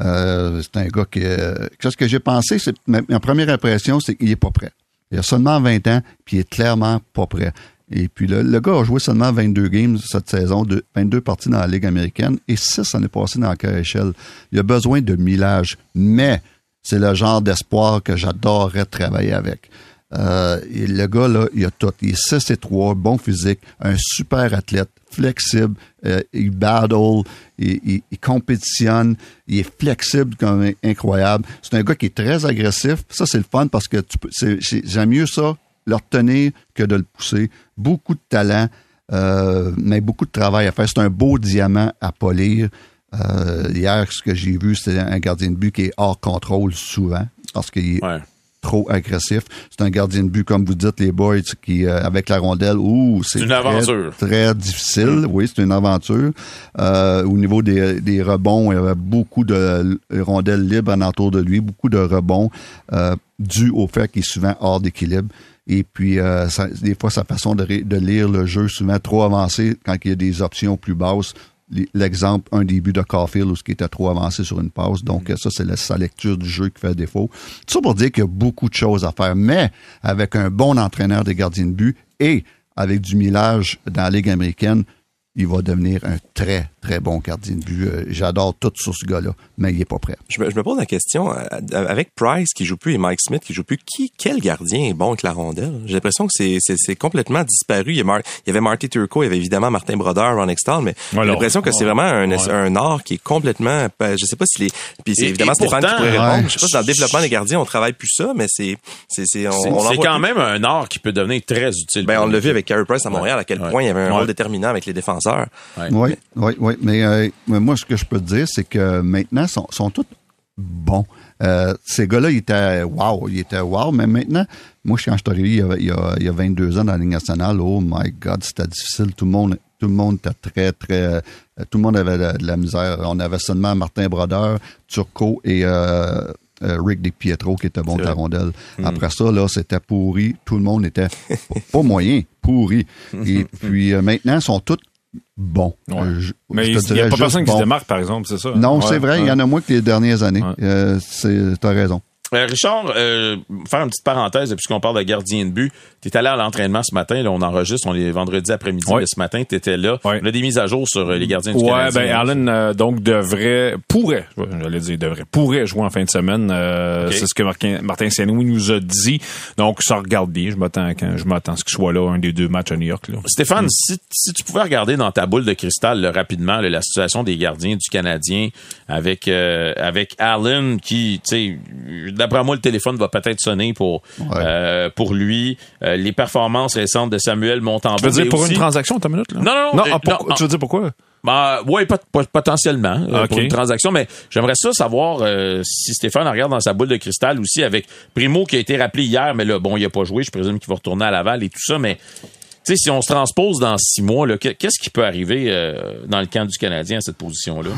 Euh, c'est un gars qui... euh, ce que j'ai pensé, ma, première impression, c'est qu'il est pas prêt. Il a seulement 20 ans, puis il est clairement pas prêt. Et puis le, le gars a joué seulement 22 games cette saison, de, 22 parties dans la Ligue américaine et 6 en est passé dans la KHL. Il a besoin de millage, mais c'est le genre d'espoir que j'adorerais travailler avec. Euh, le gars, là, il a tout. Il est 6 et 3, bon physique, un super athlète, flexible, euh, il battle, il, compétitionne, il est flexible comme incroyable. C'est un gars qui est très agressif. Ça, c'est le fun parce que j'aime mieux ça, le retenir que de le pousser. Beaucoup de talent, euh, mais beaucoup de travail à faire. C'est un beau diamant à polir. Hier, ce que j'ai vu, c'est un gardien de but qui est hors contrôle souvent parce qu'il Ouais. Trop agressif. C'est un gardien de but, comme vous dites, les boys, qui, euh, avec la rondelle, ouh, c'est une très, aventure. Très difficile. Oui, c'est une aventure. Euh, au niveau des, des rebonds, il y avait beaucoup de rondelles libres en entour de lui, beaucoup de rebonds, euh, dû au fait qu'il est souvent hors d'équilibre. Et puis, euh, ça- des fois, sa façon de, de lire le jeu, souvent trop avancé quand il y a des options plus basses. L'exemple, un début de Caulfield où ce qui était trop avancé sur une passe. Donc, ça, c'est la- sa lecture du jeu qui fait défaut. Tout ça pour dire qu'il y a beaucoup de choses à faire, mais avec un bon entraîneur des gardiens de but et avec du millage dans la Ligue américaine, il va devenir un très, très bon gardien de but. Euh, J'adore tout sur ce gars-là, mais il est pas prêt. Je me, je me pose la question, euh, avec Price qui joue plus et Mike Smith qui joue plus, qui, quel gardien est bon avec la rondelle? J'ai l'impression que c'est, complètement disparu. Il y, a Mar- il y avait Marty Turco, il y avait évidemment Martin Brodeur, Ron Extall, mais j'ai l'impression que c'est vraiment un, un art qui est complètement, je sais pas si les, puis c'est évidemment et Stéphane pourtant, qui pourrait répondre. ouais. Je sais pas si dans le développement des gardiens, on travaille plus ça, mais c'est, c'est, c'est, on, quand plus. même un art qui peut devenir très utile. Ben, on l'a vu avec Carey Price à Montréal, à quel Ouais. point il y avait un Ouais. rôle déterminant avec les défenseurs. Ouais. Oui, oui, oui. Mais, euh, mais moi, ce que je peux te dire, c'est que maintenant, ils sont, sont tous bons. Euh, ces gars-là, ils étaient wow, ils étaient wow, mais maintenant, moi, quand je suis arrivé il y, a, il, y a, il y a 22 ans dans la Ligue nationale, oh my God, c'était difficile. Tout le monde, tout le monde était très, très, euh, tout le monde avait de, de la misère. On avait seulement Martin Brodeur, Turco et euh, Rick Di Pietro qui étaient bons vrai. rondelle. Après ça, là, c'était pourri. Tout le monde était pas moyen, pourri. [LAUGHS] Et puis euh, maintenant, ils sont tous Ouais. Euh, je- Mais je il n'y a pas personne qui se démarque, par exemple, c'est ça? Non, Ouais, c'est vrai, il ouais. y en a moins que les dernières années. Euh, c'est, t'as raison. Euh, Richard, euh, faire une petite parenthèse, puisqu'on parle de gardien de but, tu es allé à l'entraînement ce matin, là, on enregistre, on est vendredi après-midi, mais ce matin, tu étais là. Ouais. On a des mises à jour sur euh, les gardiens du Ouais, ben Allen euh, donc devrait, pourrait, j'allais dire devrait, pourrait jouer en fin de semaine. Euh, Ok. C'est ce que Martin, Martin Saint-Louis nous a dit. Donc ça regarde bien. Je m'attends quand je m'attends à ce qu'il soit là un des deux matchs à New York. Là. Stéphane, Mm. si, si tu pouvais regarder dans ta boule de cristal là, rapidement là, la situation des gardiens du Canadien avec euh, avec Allen qui, tu sais, d'après moi le téléphone va peut-être sonner pour Ouais. euh, pour lui. Euh, les performances récentes de Samuel Montembeau. Tu veux dire pour aussi- une transaction, ta minute là? Non, non, non, non. euh, ah, non, tu veux dire pourquoi? Ben, ouais, pot- pot- potentiellement euh, pour une transaction, mais j'aimerais ça savoir euh, si Stéphane regarde dans sa boule de cristal aussi avec Primo qui a été rappelé hier, mais là, bon, il a pas joué, je présume qu'il va retourner à Laval et tout ça, mais tu sais, si on se transpose dans six mois, qu'est-ce qui peut arriver euh, dans le camp du Canadien à cette position-là?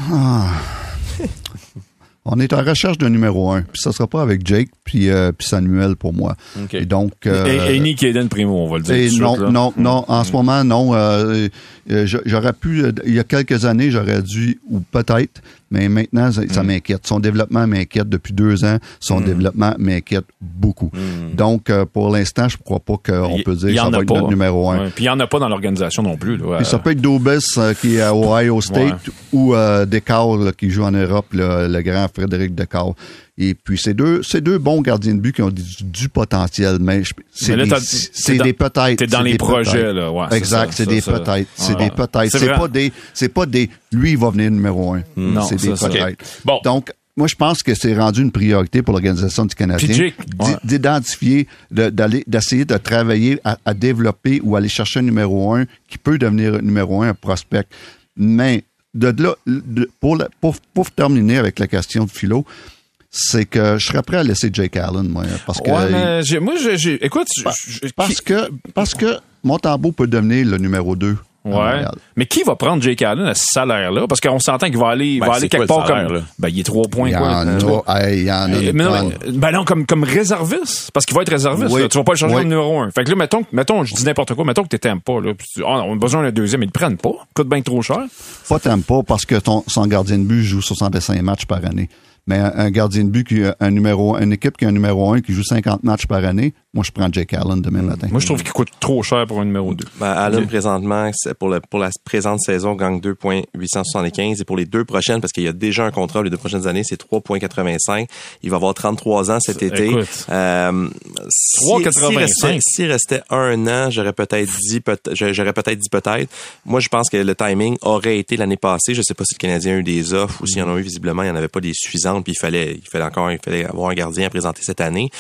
On est en recherche de numéro un. Puis ça sera pas avec Jake puis, euh, puis Samuel pour moi. OK. Et donc. euh, Et, et Nick Eden Primo, on va le dire. et non, non, non. En ce moment, non. euh, j'aurais pu, il y a quelques années, j'aurais dû, ou peut-être, mais maintenant, ça, Mm. ça m'inquiète. Son développement m'inquiète depuis deux ans. Son développement m'inquiète beaucoup. Donc, euh, pour l'instant, je crois pas qu'on peut dire que ça en va a être pas. notre numéro un. Ouais, Puis il n'y en a pas dans l'organisation non plus. Là. Puis ça peut être Dobis euh, qui est à Ohio State ou euh, Decal là, qui joue en Europe, là, le grand Frédéric Decal. Et puis c'est deux, c'est deux bons gardiens de but qui ont du, du potentiel, mais c'est des, c'est des peut-être. t'es dans les projets, là, ouais, exact, c'est des peut-être, c'est des peut-être. C'est pas des, c'est pas des. Lui, il va venir numéro un. Non, c'est des peut-être. Bon. Donc moi, je pense que c'est rendu une priorité pour l'organisation du Canadien d'identifier, de- d'aller, d'essayer de travailler à, à développer ou aller chercher un numéro un qui peut devenir numéro un, un prospect. Mais de là, de- pour, la- pour, pour terminer avec la question de philo, c'est que je serais prêt à laisser Jake Allen, moi, parce que Ouais, mais moi, écoute, Pa- je- je- parce que parce que Montembeau peut devenir le numéro 2. Ouais. Mais qui va prendre Jake Allen à ce salaire-là? Parce qu'on s'entend qu'il va aller, Ben, va aller quelque part salaire, comme. là? Ben, il est trois points, Il y quoi. en Euh, a, hey, il y en a mais une non, mais- ben non, comme, comme réserviste. Parce qu'il va être réserviste. Oui. là. Tu vas pas le changer Oui. comme numéro un. Fait que là, mettons, mettons je dis n'importe quoi, mettons que tu t'aimes pas. Là, Ah, on a besoin d'un deuxième, ils le prennent pas. Coûte bien trop cher. Pas t'aimes pas parce que ton, son gardien de but joue 65 matchs par année. Mais un, gardien de but qui a un numéro, une équipe qui a un numéro 1 qui joue 50 matchs par année, moi je prends Jake Allen demain matin. Moi, je trouve qu'il coûte trop cher pour un numéro 2. Ben, Allen, présentement, c'est pour, le, pour la présente saison, gagne 2,875. Et pour les deux prochaines, parce qu'il y a déjà un contrat, les deux prochaines années, c'est 3,85. Il va avoir 33 ans cet été. Écoute. Euh, si- 3,85. S'il restait, s'il restait un an, j'aurais peut-être dit, peut j'aurais peut-être dit peut-être. Moi, je pense que le timing aurait été l'année passée. Je sais pas si le Canadien a eu des offres ou s'il y en a eu visiblement, il n'y en avait pas des suffisantes, puis il fallait, il fallait encore, il fallait avoir un gardien à présenter cette année.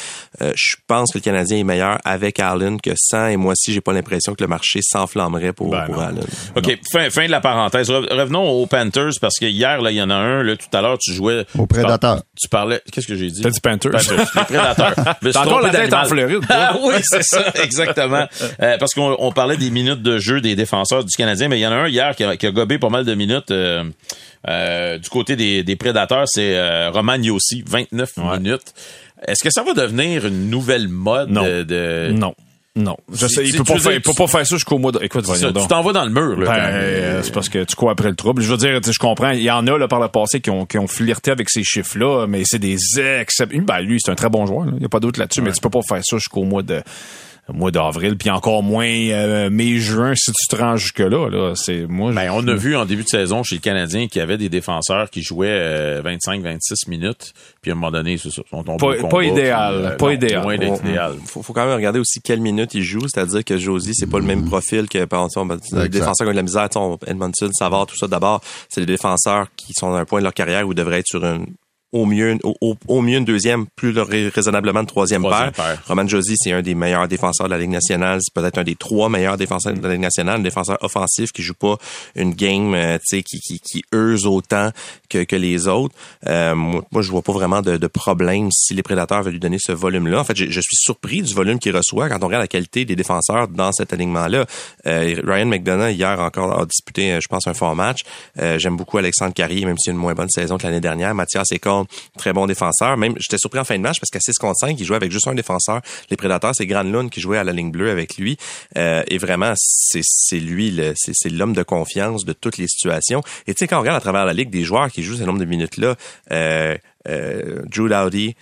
Euh, je pense que le Canadien est meilleur avec Allen que sans, et moi aussi, j'ai pas l'impression que le marché s'enflammerait pour, Ben. Allen. OK, fin, fin de la parenthèse. Re- Revenons aux Panthers parce que hier, là, il y en a un, là, tout à l'heure, tu jouais. Aux Prédateurs. Tu parlais. Qu'est-ce que j'ai dit? T'as dit Panthers. les [LAUGHS] Prédateurs. Me suis T'as encore la tête en Floride. Ah oui, c'est ça, [LAUGHS] exactement. Euh, parce qu'on on parlait des minutes de jeu des défenseurs du Canadien, mais il y en a un hier qui a, qui a gobé pas mal de minutes euh, euh, du côté des, des Prédateurs, c'est euh, Roman Yossi, 29 Ouais. minutes. Est-ce que ça va devenir une nouvelle mode Non. de... Non. Non. Je sais, il peut pas faire, il peut pas faire ça jusqu'au mois de, écoute, Ça, tu t'en vas dans le mur, là. Ben, euh, c'est parce que tu cours après le trouble. Je veux dire, je comprends. Il y en a là par le passé qui ont, qui ont flirté avec ces chiffres-là, mais c'est des exceptions. Ben lui, c'est un très bon joueur. là. Il n'y a pas d'autre là-dessus, mais tu peux pas faire ça jusqu'au mois de. Mois d'avril, puis encore moins euh, mai-juin si tu te rends jusque-là. Là. C'est, moi, Ben, on a vu en début de saison chez le Canadien qu'il y avait des défenseurs qui jouaient 25-26 minutes, puis à un moment donné, c'est ça. sont tombés Pas- idéal, puis, euh, pas non, idéal. Loin d'être On- idéal. Faut, faut quand même regarder aussi quelle minute il joue, c'est-à-dire que Josie, c'est pas le même profil que par exemple, les Exact. défenseurs qui ont de la misère, on- Edmondson, Savard, tout ça. D'abord, c'est des défenseurs qui sont à un point de leur carrière où ils devraient être sur une au mieux, au, au- au mieux une deuxième, plus le- raisonnablement une troisième, Troisième paire. paire. Roman Josie, c'est un des meilleurs défenseurs de la Ligue nationale. C'est peut-être un des trois meilleurs défenseurs de la Ligue nationale. Un défenseur offensif qui joue pas une game, euh, tu sais, qui, qui, qui use autant que, que les autres. Euh, moi, moi, je vois pas vraiment de, de problème si les prédateurs veulent lui donner ce volume-là. En fait, je, je suis surpris du volume qu'il reçoit quand on regarde la qualité des défenseurs dans cet alignement-là. Euh, Ryan McDonough, hier encore, a disputé, euh, je pense, un fort match. Euh, J'aime beaucoup Alexandre Carrier, même s'il a une moins bonne saison que l'année dernière. Mathias Très bon défenseur. Même, j'étais surpris en fin de match parce qu'à 6 contre 5, il jouait avec juste un défenseur. Les prédateurs, c'est Granlund qui jouait à la ligne bleue avec lui. Euh, et vraiment, c'est lui, le- c'est l'homme de confiance de toutes les situations. Et tu sais, quand on regarde à travers la ligue des joueurs qui jouent ce nombre de minutes-là, euh, euh, Drew Dowdy,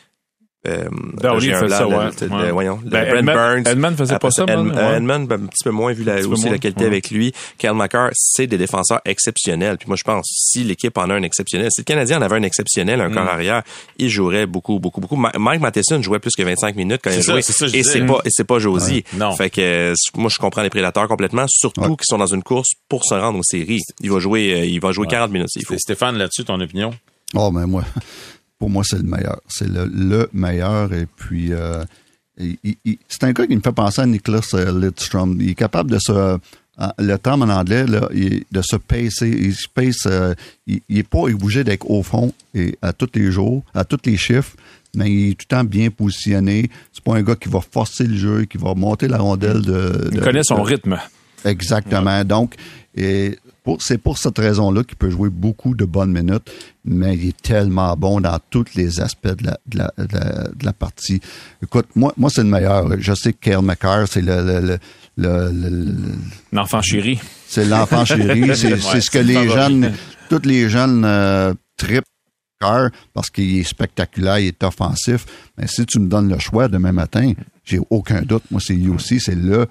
euh, Dowdy j'ai un fait blanc, ça, le- ouais. le- Ouais. voyons, le Ben, Brent Edmund- Burns. Edmund faisait pas ça, Ed- man, ouais. Edmund, ben, un petit peu moins vu la, aussi moins, la qualité ouais. avec lui. Kyle McCarr, c'est des défenseurs exceptionnels. Puis moi, je pense, si l'équipe en a un exceptionnel, si le Canadien en avait un exceptionnel, Mm. un corps arrière, il jouerait beaucoup, beaucoup, beaucoup. Ma- Mike Matheson jouait plus que 25 minutes quand il ça, je et c'est pas, et c'est pas Josie. Non. Fait que, euh, moi, je comprends les prédateurs complètement, surtout Ouais. qu'ils sont dans une course pour se rendre aux séries. Il va jouer, euh, il va jouer 40 minutes s'il faut. Et Stéphane, là-dessus, ton opinion? Oh, mais moi, pour moi, c'est le meilleur. C'est le, le meilleur. Et puis, euh, c'est un gars qui me fait penser à Nicholas euh, Lidstrom. Il est capable de se. euh, le terme en anglais, là, il de se pacer. Il se pace. euh, il, il est pas obligé d'être au fond et à tous les jours, à tous les chiffres, mais il est tout le temps bien positionné. C'est pas un gars qui va forcer le jeu, qui va monter la rondelle de. il connaît son de- rythme. Exactement. Donc, et c'est pour cette raison-là qu'il peut jouer beaucoup de bonnes minutes, mais il est tellement bon dans tous les aspects de la, de la, de la, de la partie. Écoute, moi, moi c'est le meilleur. Je sais que Kyle McCarr, c'est le, le, le, le- le- le- L'enfant chéri. c'est l'enfant chéri. [LAUGHS] C'est Ouais, ce que les favori. jeunes, tous les jeunes euh, tripent parce qu'il est spectaculaire, il est offensif. Mais si tu me donnes le choix demain matin, j'ai aucun doute. Moi, c'est lui aussi, c'est le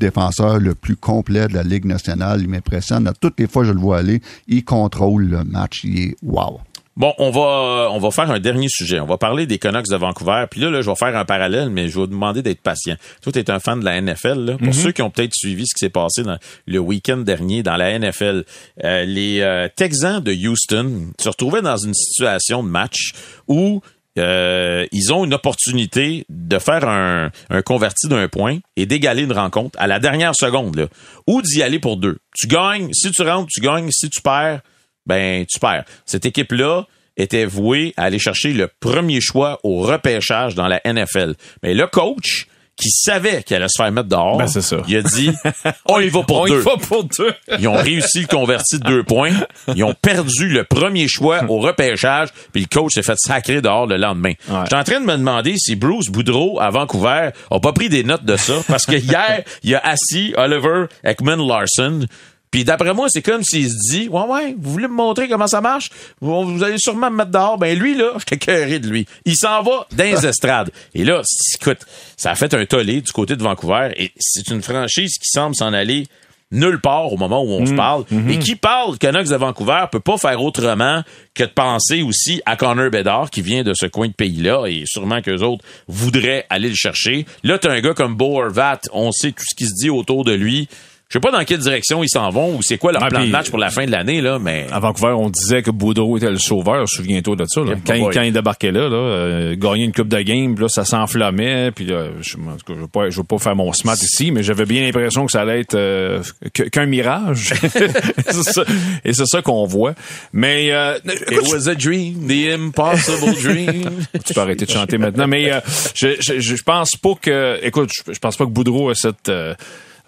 défenseur le plus complet de la Ligue nationale. Il m'impressionne. À Toutes les fois que je le vois aller, il contrôle le match. Il est wow. Bon, on va on va faire un dernier sujet. On va parler des Canucks de Vancouver. Puis là, là, je vais faire un parallèle, mais je vais vous demander d'être patient. Toi, tu es un fan de la NFL. Là. Pour ceux qui ont peut-être suivi ce qui s'est passé dans le week-end dernier dans la NFL, euh, les euh, Texans de Houston se retrouvaient dans une situation de match où euh, ils ont une opportunité de faire un, converti d'un point et d'égaler une rencontre à la dernière seconde, ou d'y aller pour deux. Tu gagnes, si tu rentres, tu gagnes, si tu perds, ben tu perds. Cette équipe-là était vouée à aller chercher le premier choix au repêchage dans la NFL. Mais le coach, qui savait qu'elle allait se faire mettre dehors, Ben, c'est ça. il a dit [LAUGHS] on y va pour On deux. y va pour deux. Ils ont réussi le converti de deux points. Ils ont perdu le premier choix au repêchage. Puis le coach s'est fait sacrer dehors le lendemain. Ouais. J'étais en train de me demander si Bruce Boudreau à Vancouver a pas pris des notes de ça. Parce que hier, il a assis Oliver Ekman Larson. Puis d'après moi, c'est comme s'il se dit Ouais, ouais, vous voulez me montrer comment ça marche? Vous, vous allez sûrement me mettre dehors. Ben lui, là, [LAUGHS] j'étais cœuré de lui. Il s'en va dans les [LAUGHS] estrades. Et là, écoute, ça a fait un tollé du côté de Vancouver. Et c'est une franchise qui semble s'en aller nulle part au moment où on se parle. Et qui parle Canucks de Vancouver peut pas faire autrement que de penser aussi à Connor Bedard qui vient de ce coin de pays-là et sûrement qu'eux autres voudraient aller le chercher. Là, t'as un gars comme Bo Horvat, on sait tout ce qui se dit autour de lui. Je sais pas dans quelle direction ils s'en vont ou c'est quoi leur Ah, plan de match pour la fin de l'année, là, mais... À Vancouver, on disait que Boudreau était le sauveur. Souviens-toi de ça. Là. Quand, boy. quand il débarquait là, là euh, gagner une coupe de game, là, ça s'enflammait. Puis là, je, en tout cas, je veux pas, je veux pas faire mon smart ici, mais j'avais bien l'impression que ça allait être euh, qu'un mirage. [LAUGHS] Et c'est ça qu'on voit. Mais euh, écoute, It was a dream, the impossible dream. [LAUGHS] tu peux arrêter de chanter maintenant. Mais euh, je, je, je pense pas que. Écoute, je, je pense pas que Boudreau a cette.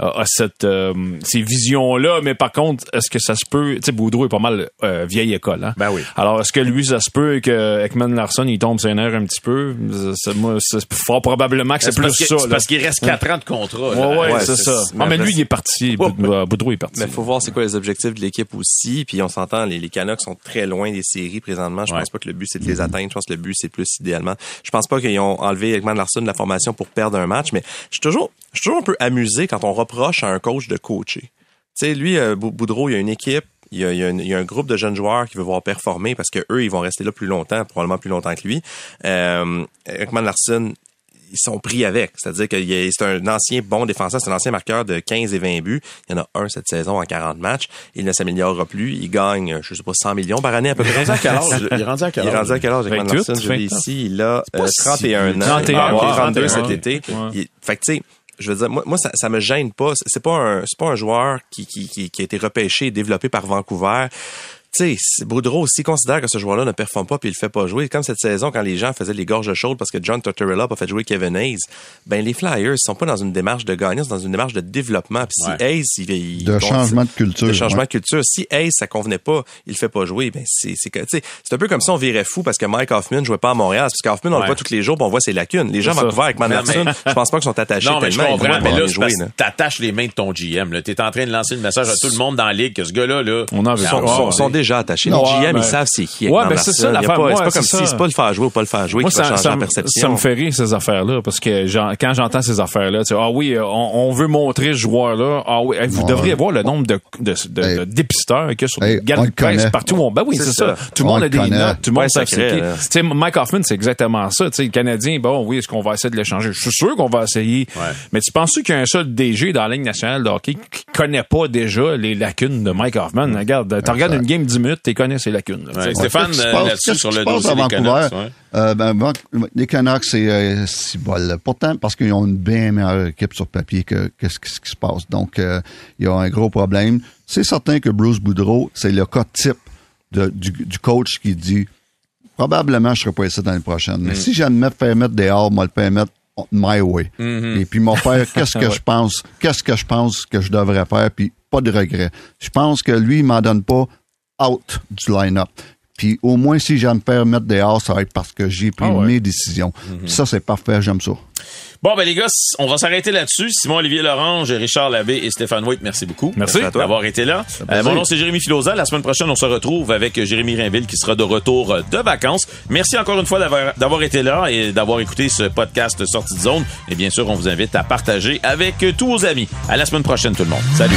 Euh, a cette euh, ces visions là mais par contre est-ce que ça se peut tu sais Boudreau est pas mal euh, vieille école hein? Ben oui. alors est-ce que lui ça se peut que Ekman Larson il tombe sur un air un petit peu? C'est moi c'est fort probablement que c'est plus que- ça c'est là. parce qu'il reste quatre ans de contrat. là. ouais ouais, Ouais, c'est c'est- ça mais ah mais lui il est parti Boudreau, Boudreau est parti Mais faut voir c'est quoi les objectifs de l'équipe aussi. Puis on s'entend, les, les Canucks sont très loin des séries présentement. Je Ouais. pense pas que le but c'est de les atteindre. Je pense que le but c'est plus idéalement. Je pense pas qu'ils ont enlevé Ekman Larson de la formation pour perdre un match. Mais je suis toujours je suis toujours un peu amusé quand on reproche à un coach de coacher. Tu sais, lui, euh, Bou- Boudreau, il y a une équipe, il y a, il y a un- il y a un groupe de jeunes joueurs qui veut voir performer parce que eux, ils vont rester là plus longtemps, probablement plus longtemps que lui. Euh, Ekman Larson, ils sont pris avec. C'est-à-dire que il est- c'est un ancien bon défenseur, c'est un ancien marqueur de 15 et 20 buts. Il y en a un cette saison en 40 matchs. Il ne s'améliorera plus. Il gagne, je sais pas, 100 millions par année à peu près. Il est rendu à quel âge? Il est rendu à quel Il est âge? rendu à quel âge, Ekman 28, Larson? Je l'ai 29. ici. Il a pas euh, si 31 ans. 31, Ah, ouais, 32 ouais. cet été. Ouais. Il- fait que, tu sais, je veux dire, moi, ça, ça me gêne pas. C'est c'est pas un, c'est pas un joueur qui, qui, qui, qui a été repêché et développé par Vancouver. Tu sais, Boudreau aussi considère que ce joueur-là ne performe pas puis il le fait pas jouer. Comme cette saison, quand les gens faisaient les gorges chaudes parce que John Tortorella a fait jouer Kevin Hayes, ben les Flyers sont pas dans une démarche de gagnant, c'est dans une démarche de développement. Puis Ouais. si Hayes, il, il De changement de culture, de changement ouais. de culture. Si Hayes ça convenait pas, il le fait pas jouer. Ben c'est c'est c'est un peu comme si on virait fou parce que Mike Hoffman jouait pas à Montréal, parce qu'Hoffman on Ouais. le voit tous les jours, puis on voit ses lacunes. Les gens vont. Vancouver avec Manderson, je pense pas qu'ils sont attachés Non, mais je tellement. ils comprends, mais là, jouer, parce là. t'attaches les mains de ton GM. là. T'es en train de lancer le message à tout le monde dans la ligue que ce gars-là, là, On en veut sont, sont- sont déjà attachés. Les GM, ils savent c'est qui. Ouais, ben, c'est ça, l'affaire. pas- Moi, C'est pas comme ça. si c'est pas le faire jouer ou pas le faire jouer Moi, qui va ça, changer ça, la me- perception. ça me fait rire, ces affaires-là, parce que quand j'entends ces affaires-là, tu sais, ah oui, on, on veut montrer ce joueur-là. Ah oui, hey, vous Ouais. devriez voir le nombre de, de, de, Hey. de dépisteurs qu'il y a sur Hey, les connaît. partout. où on- Ben oui, C'est c'est ça. ça. Tout le On monde a des notes, tout le monde sait secret, c'est qui. là. Tu sais, Mike Hoffman, c'est exactement ça. Tu sais, le Canadien, bon, oui, est-ce qu'on va essayer de l'échanger? Je suis sûr qu'on va essayer. Mais tu penses qu'il y a un seul DG dans la Ligue nationale de hockey qui connaît pas déjà les lacunes de Mike Hoffman? Regarde, tu regardes une game 10 minutes, tu connais ses lacunes. là, tu sais. Ouais, Stéphane, euh, là-dessus, sur le dossier à des Vancouver? Canucks, ouais. Euh, ben, les Canucks, c'est euh, si bol. Pourtant, parce qu'ils ont une bien meilleure équipe sur papier que ce qui se passe. Donc, euh, il y a un gros problème. C'est certain que Bruce Boudreau, c'est le cas type de- du, du coach qui dit probablement je serai pas ici l'année prochaine. Mm. Mais si j'admets de faire mettre dehors, moi le faire mettre my way. Mm-hmm. Et puis m'en faire [LAUGHS] qu'est-ce que je pense, qu'est-ce que je pense que je devrais faire, puis pas de regret. Je pense que lui, il m'en donne pas out du line-up. Puis au moins, si j'aime me faire mettre dehors, ça va être parce que j'ai pris Ah ouais. mes décisions. Puis Ça, c'est parfait, j'aime ça. Bon, ben les gars, on va s'arrêter là-dessus. Simon-Olivier Lorange, Richard Labbé et Stéphane White, merci beaucoup. Merci. à toi. d'avoir été là. Euh, mon nom, c'est Jérémy Filosa. La semaine prochaine, on se retrouve avec Jérémy Rainville qui sera de retour euh, de vacances. Merci encore une fois d'avoir d'avoir été là et d'avoir écouté ce podcast Sortie de zone. Et bien sûr, on vous invite à partager avec euh, tous vos amis. À la semaine prochaine, tout le monde. Salut.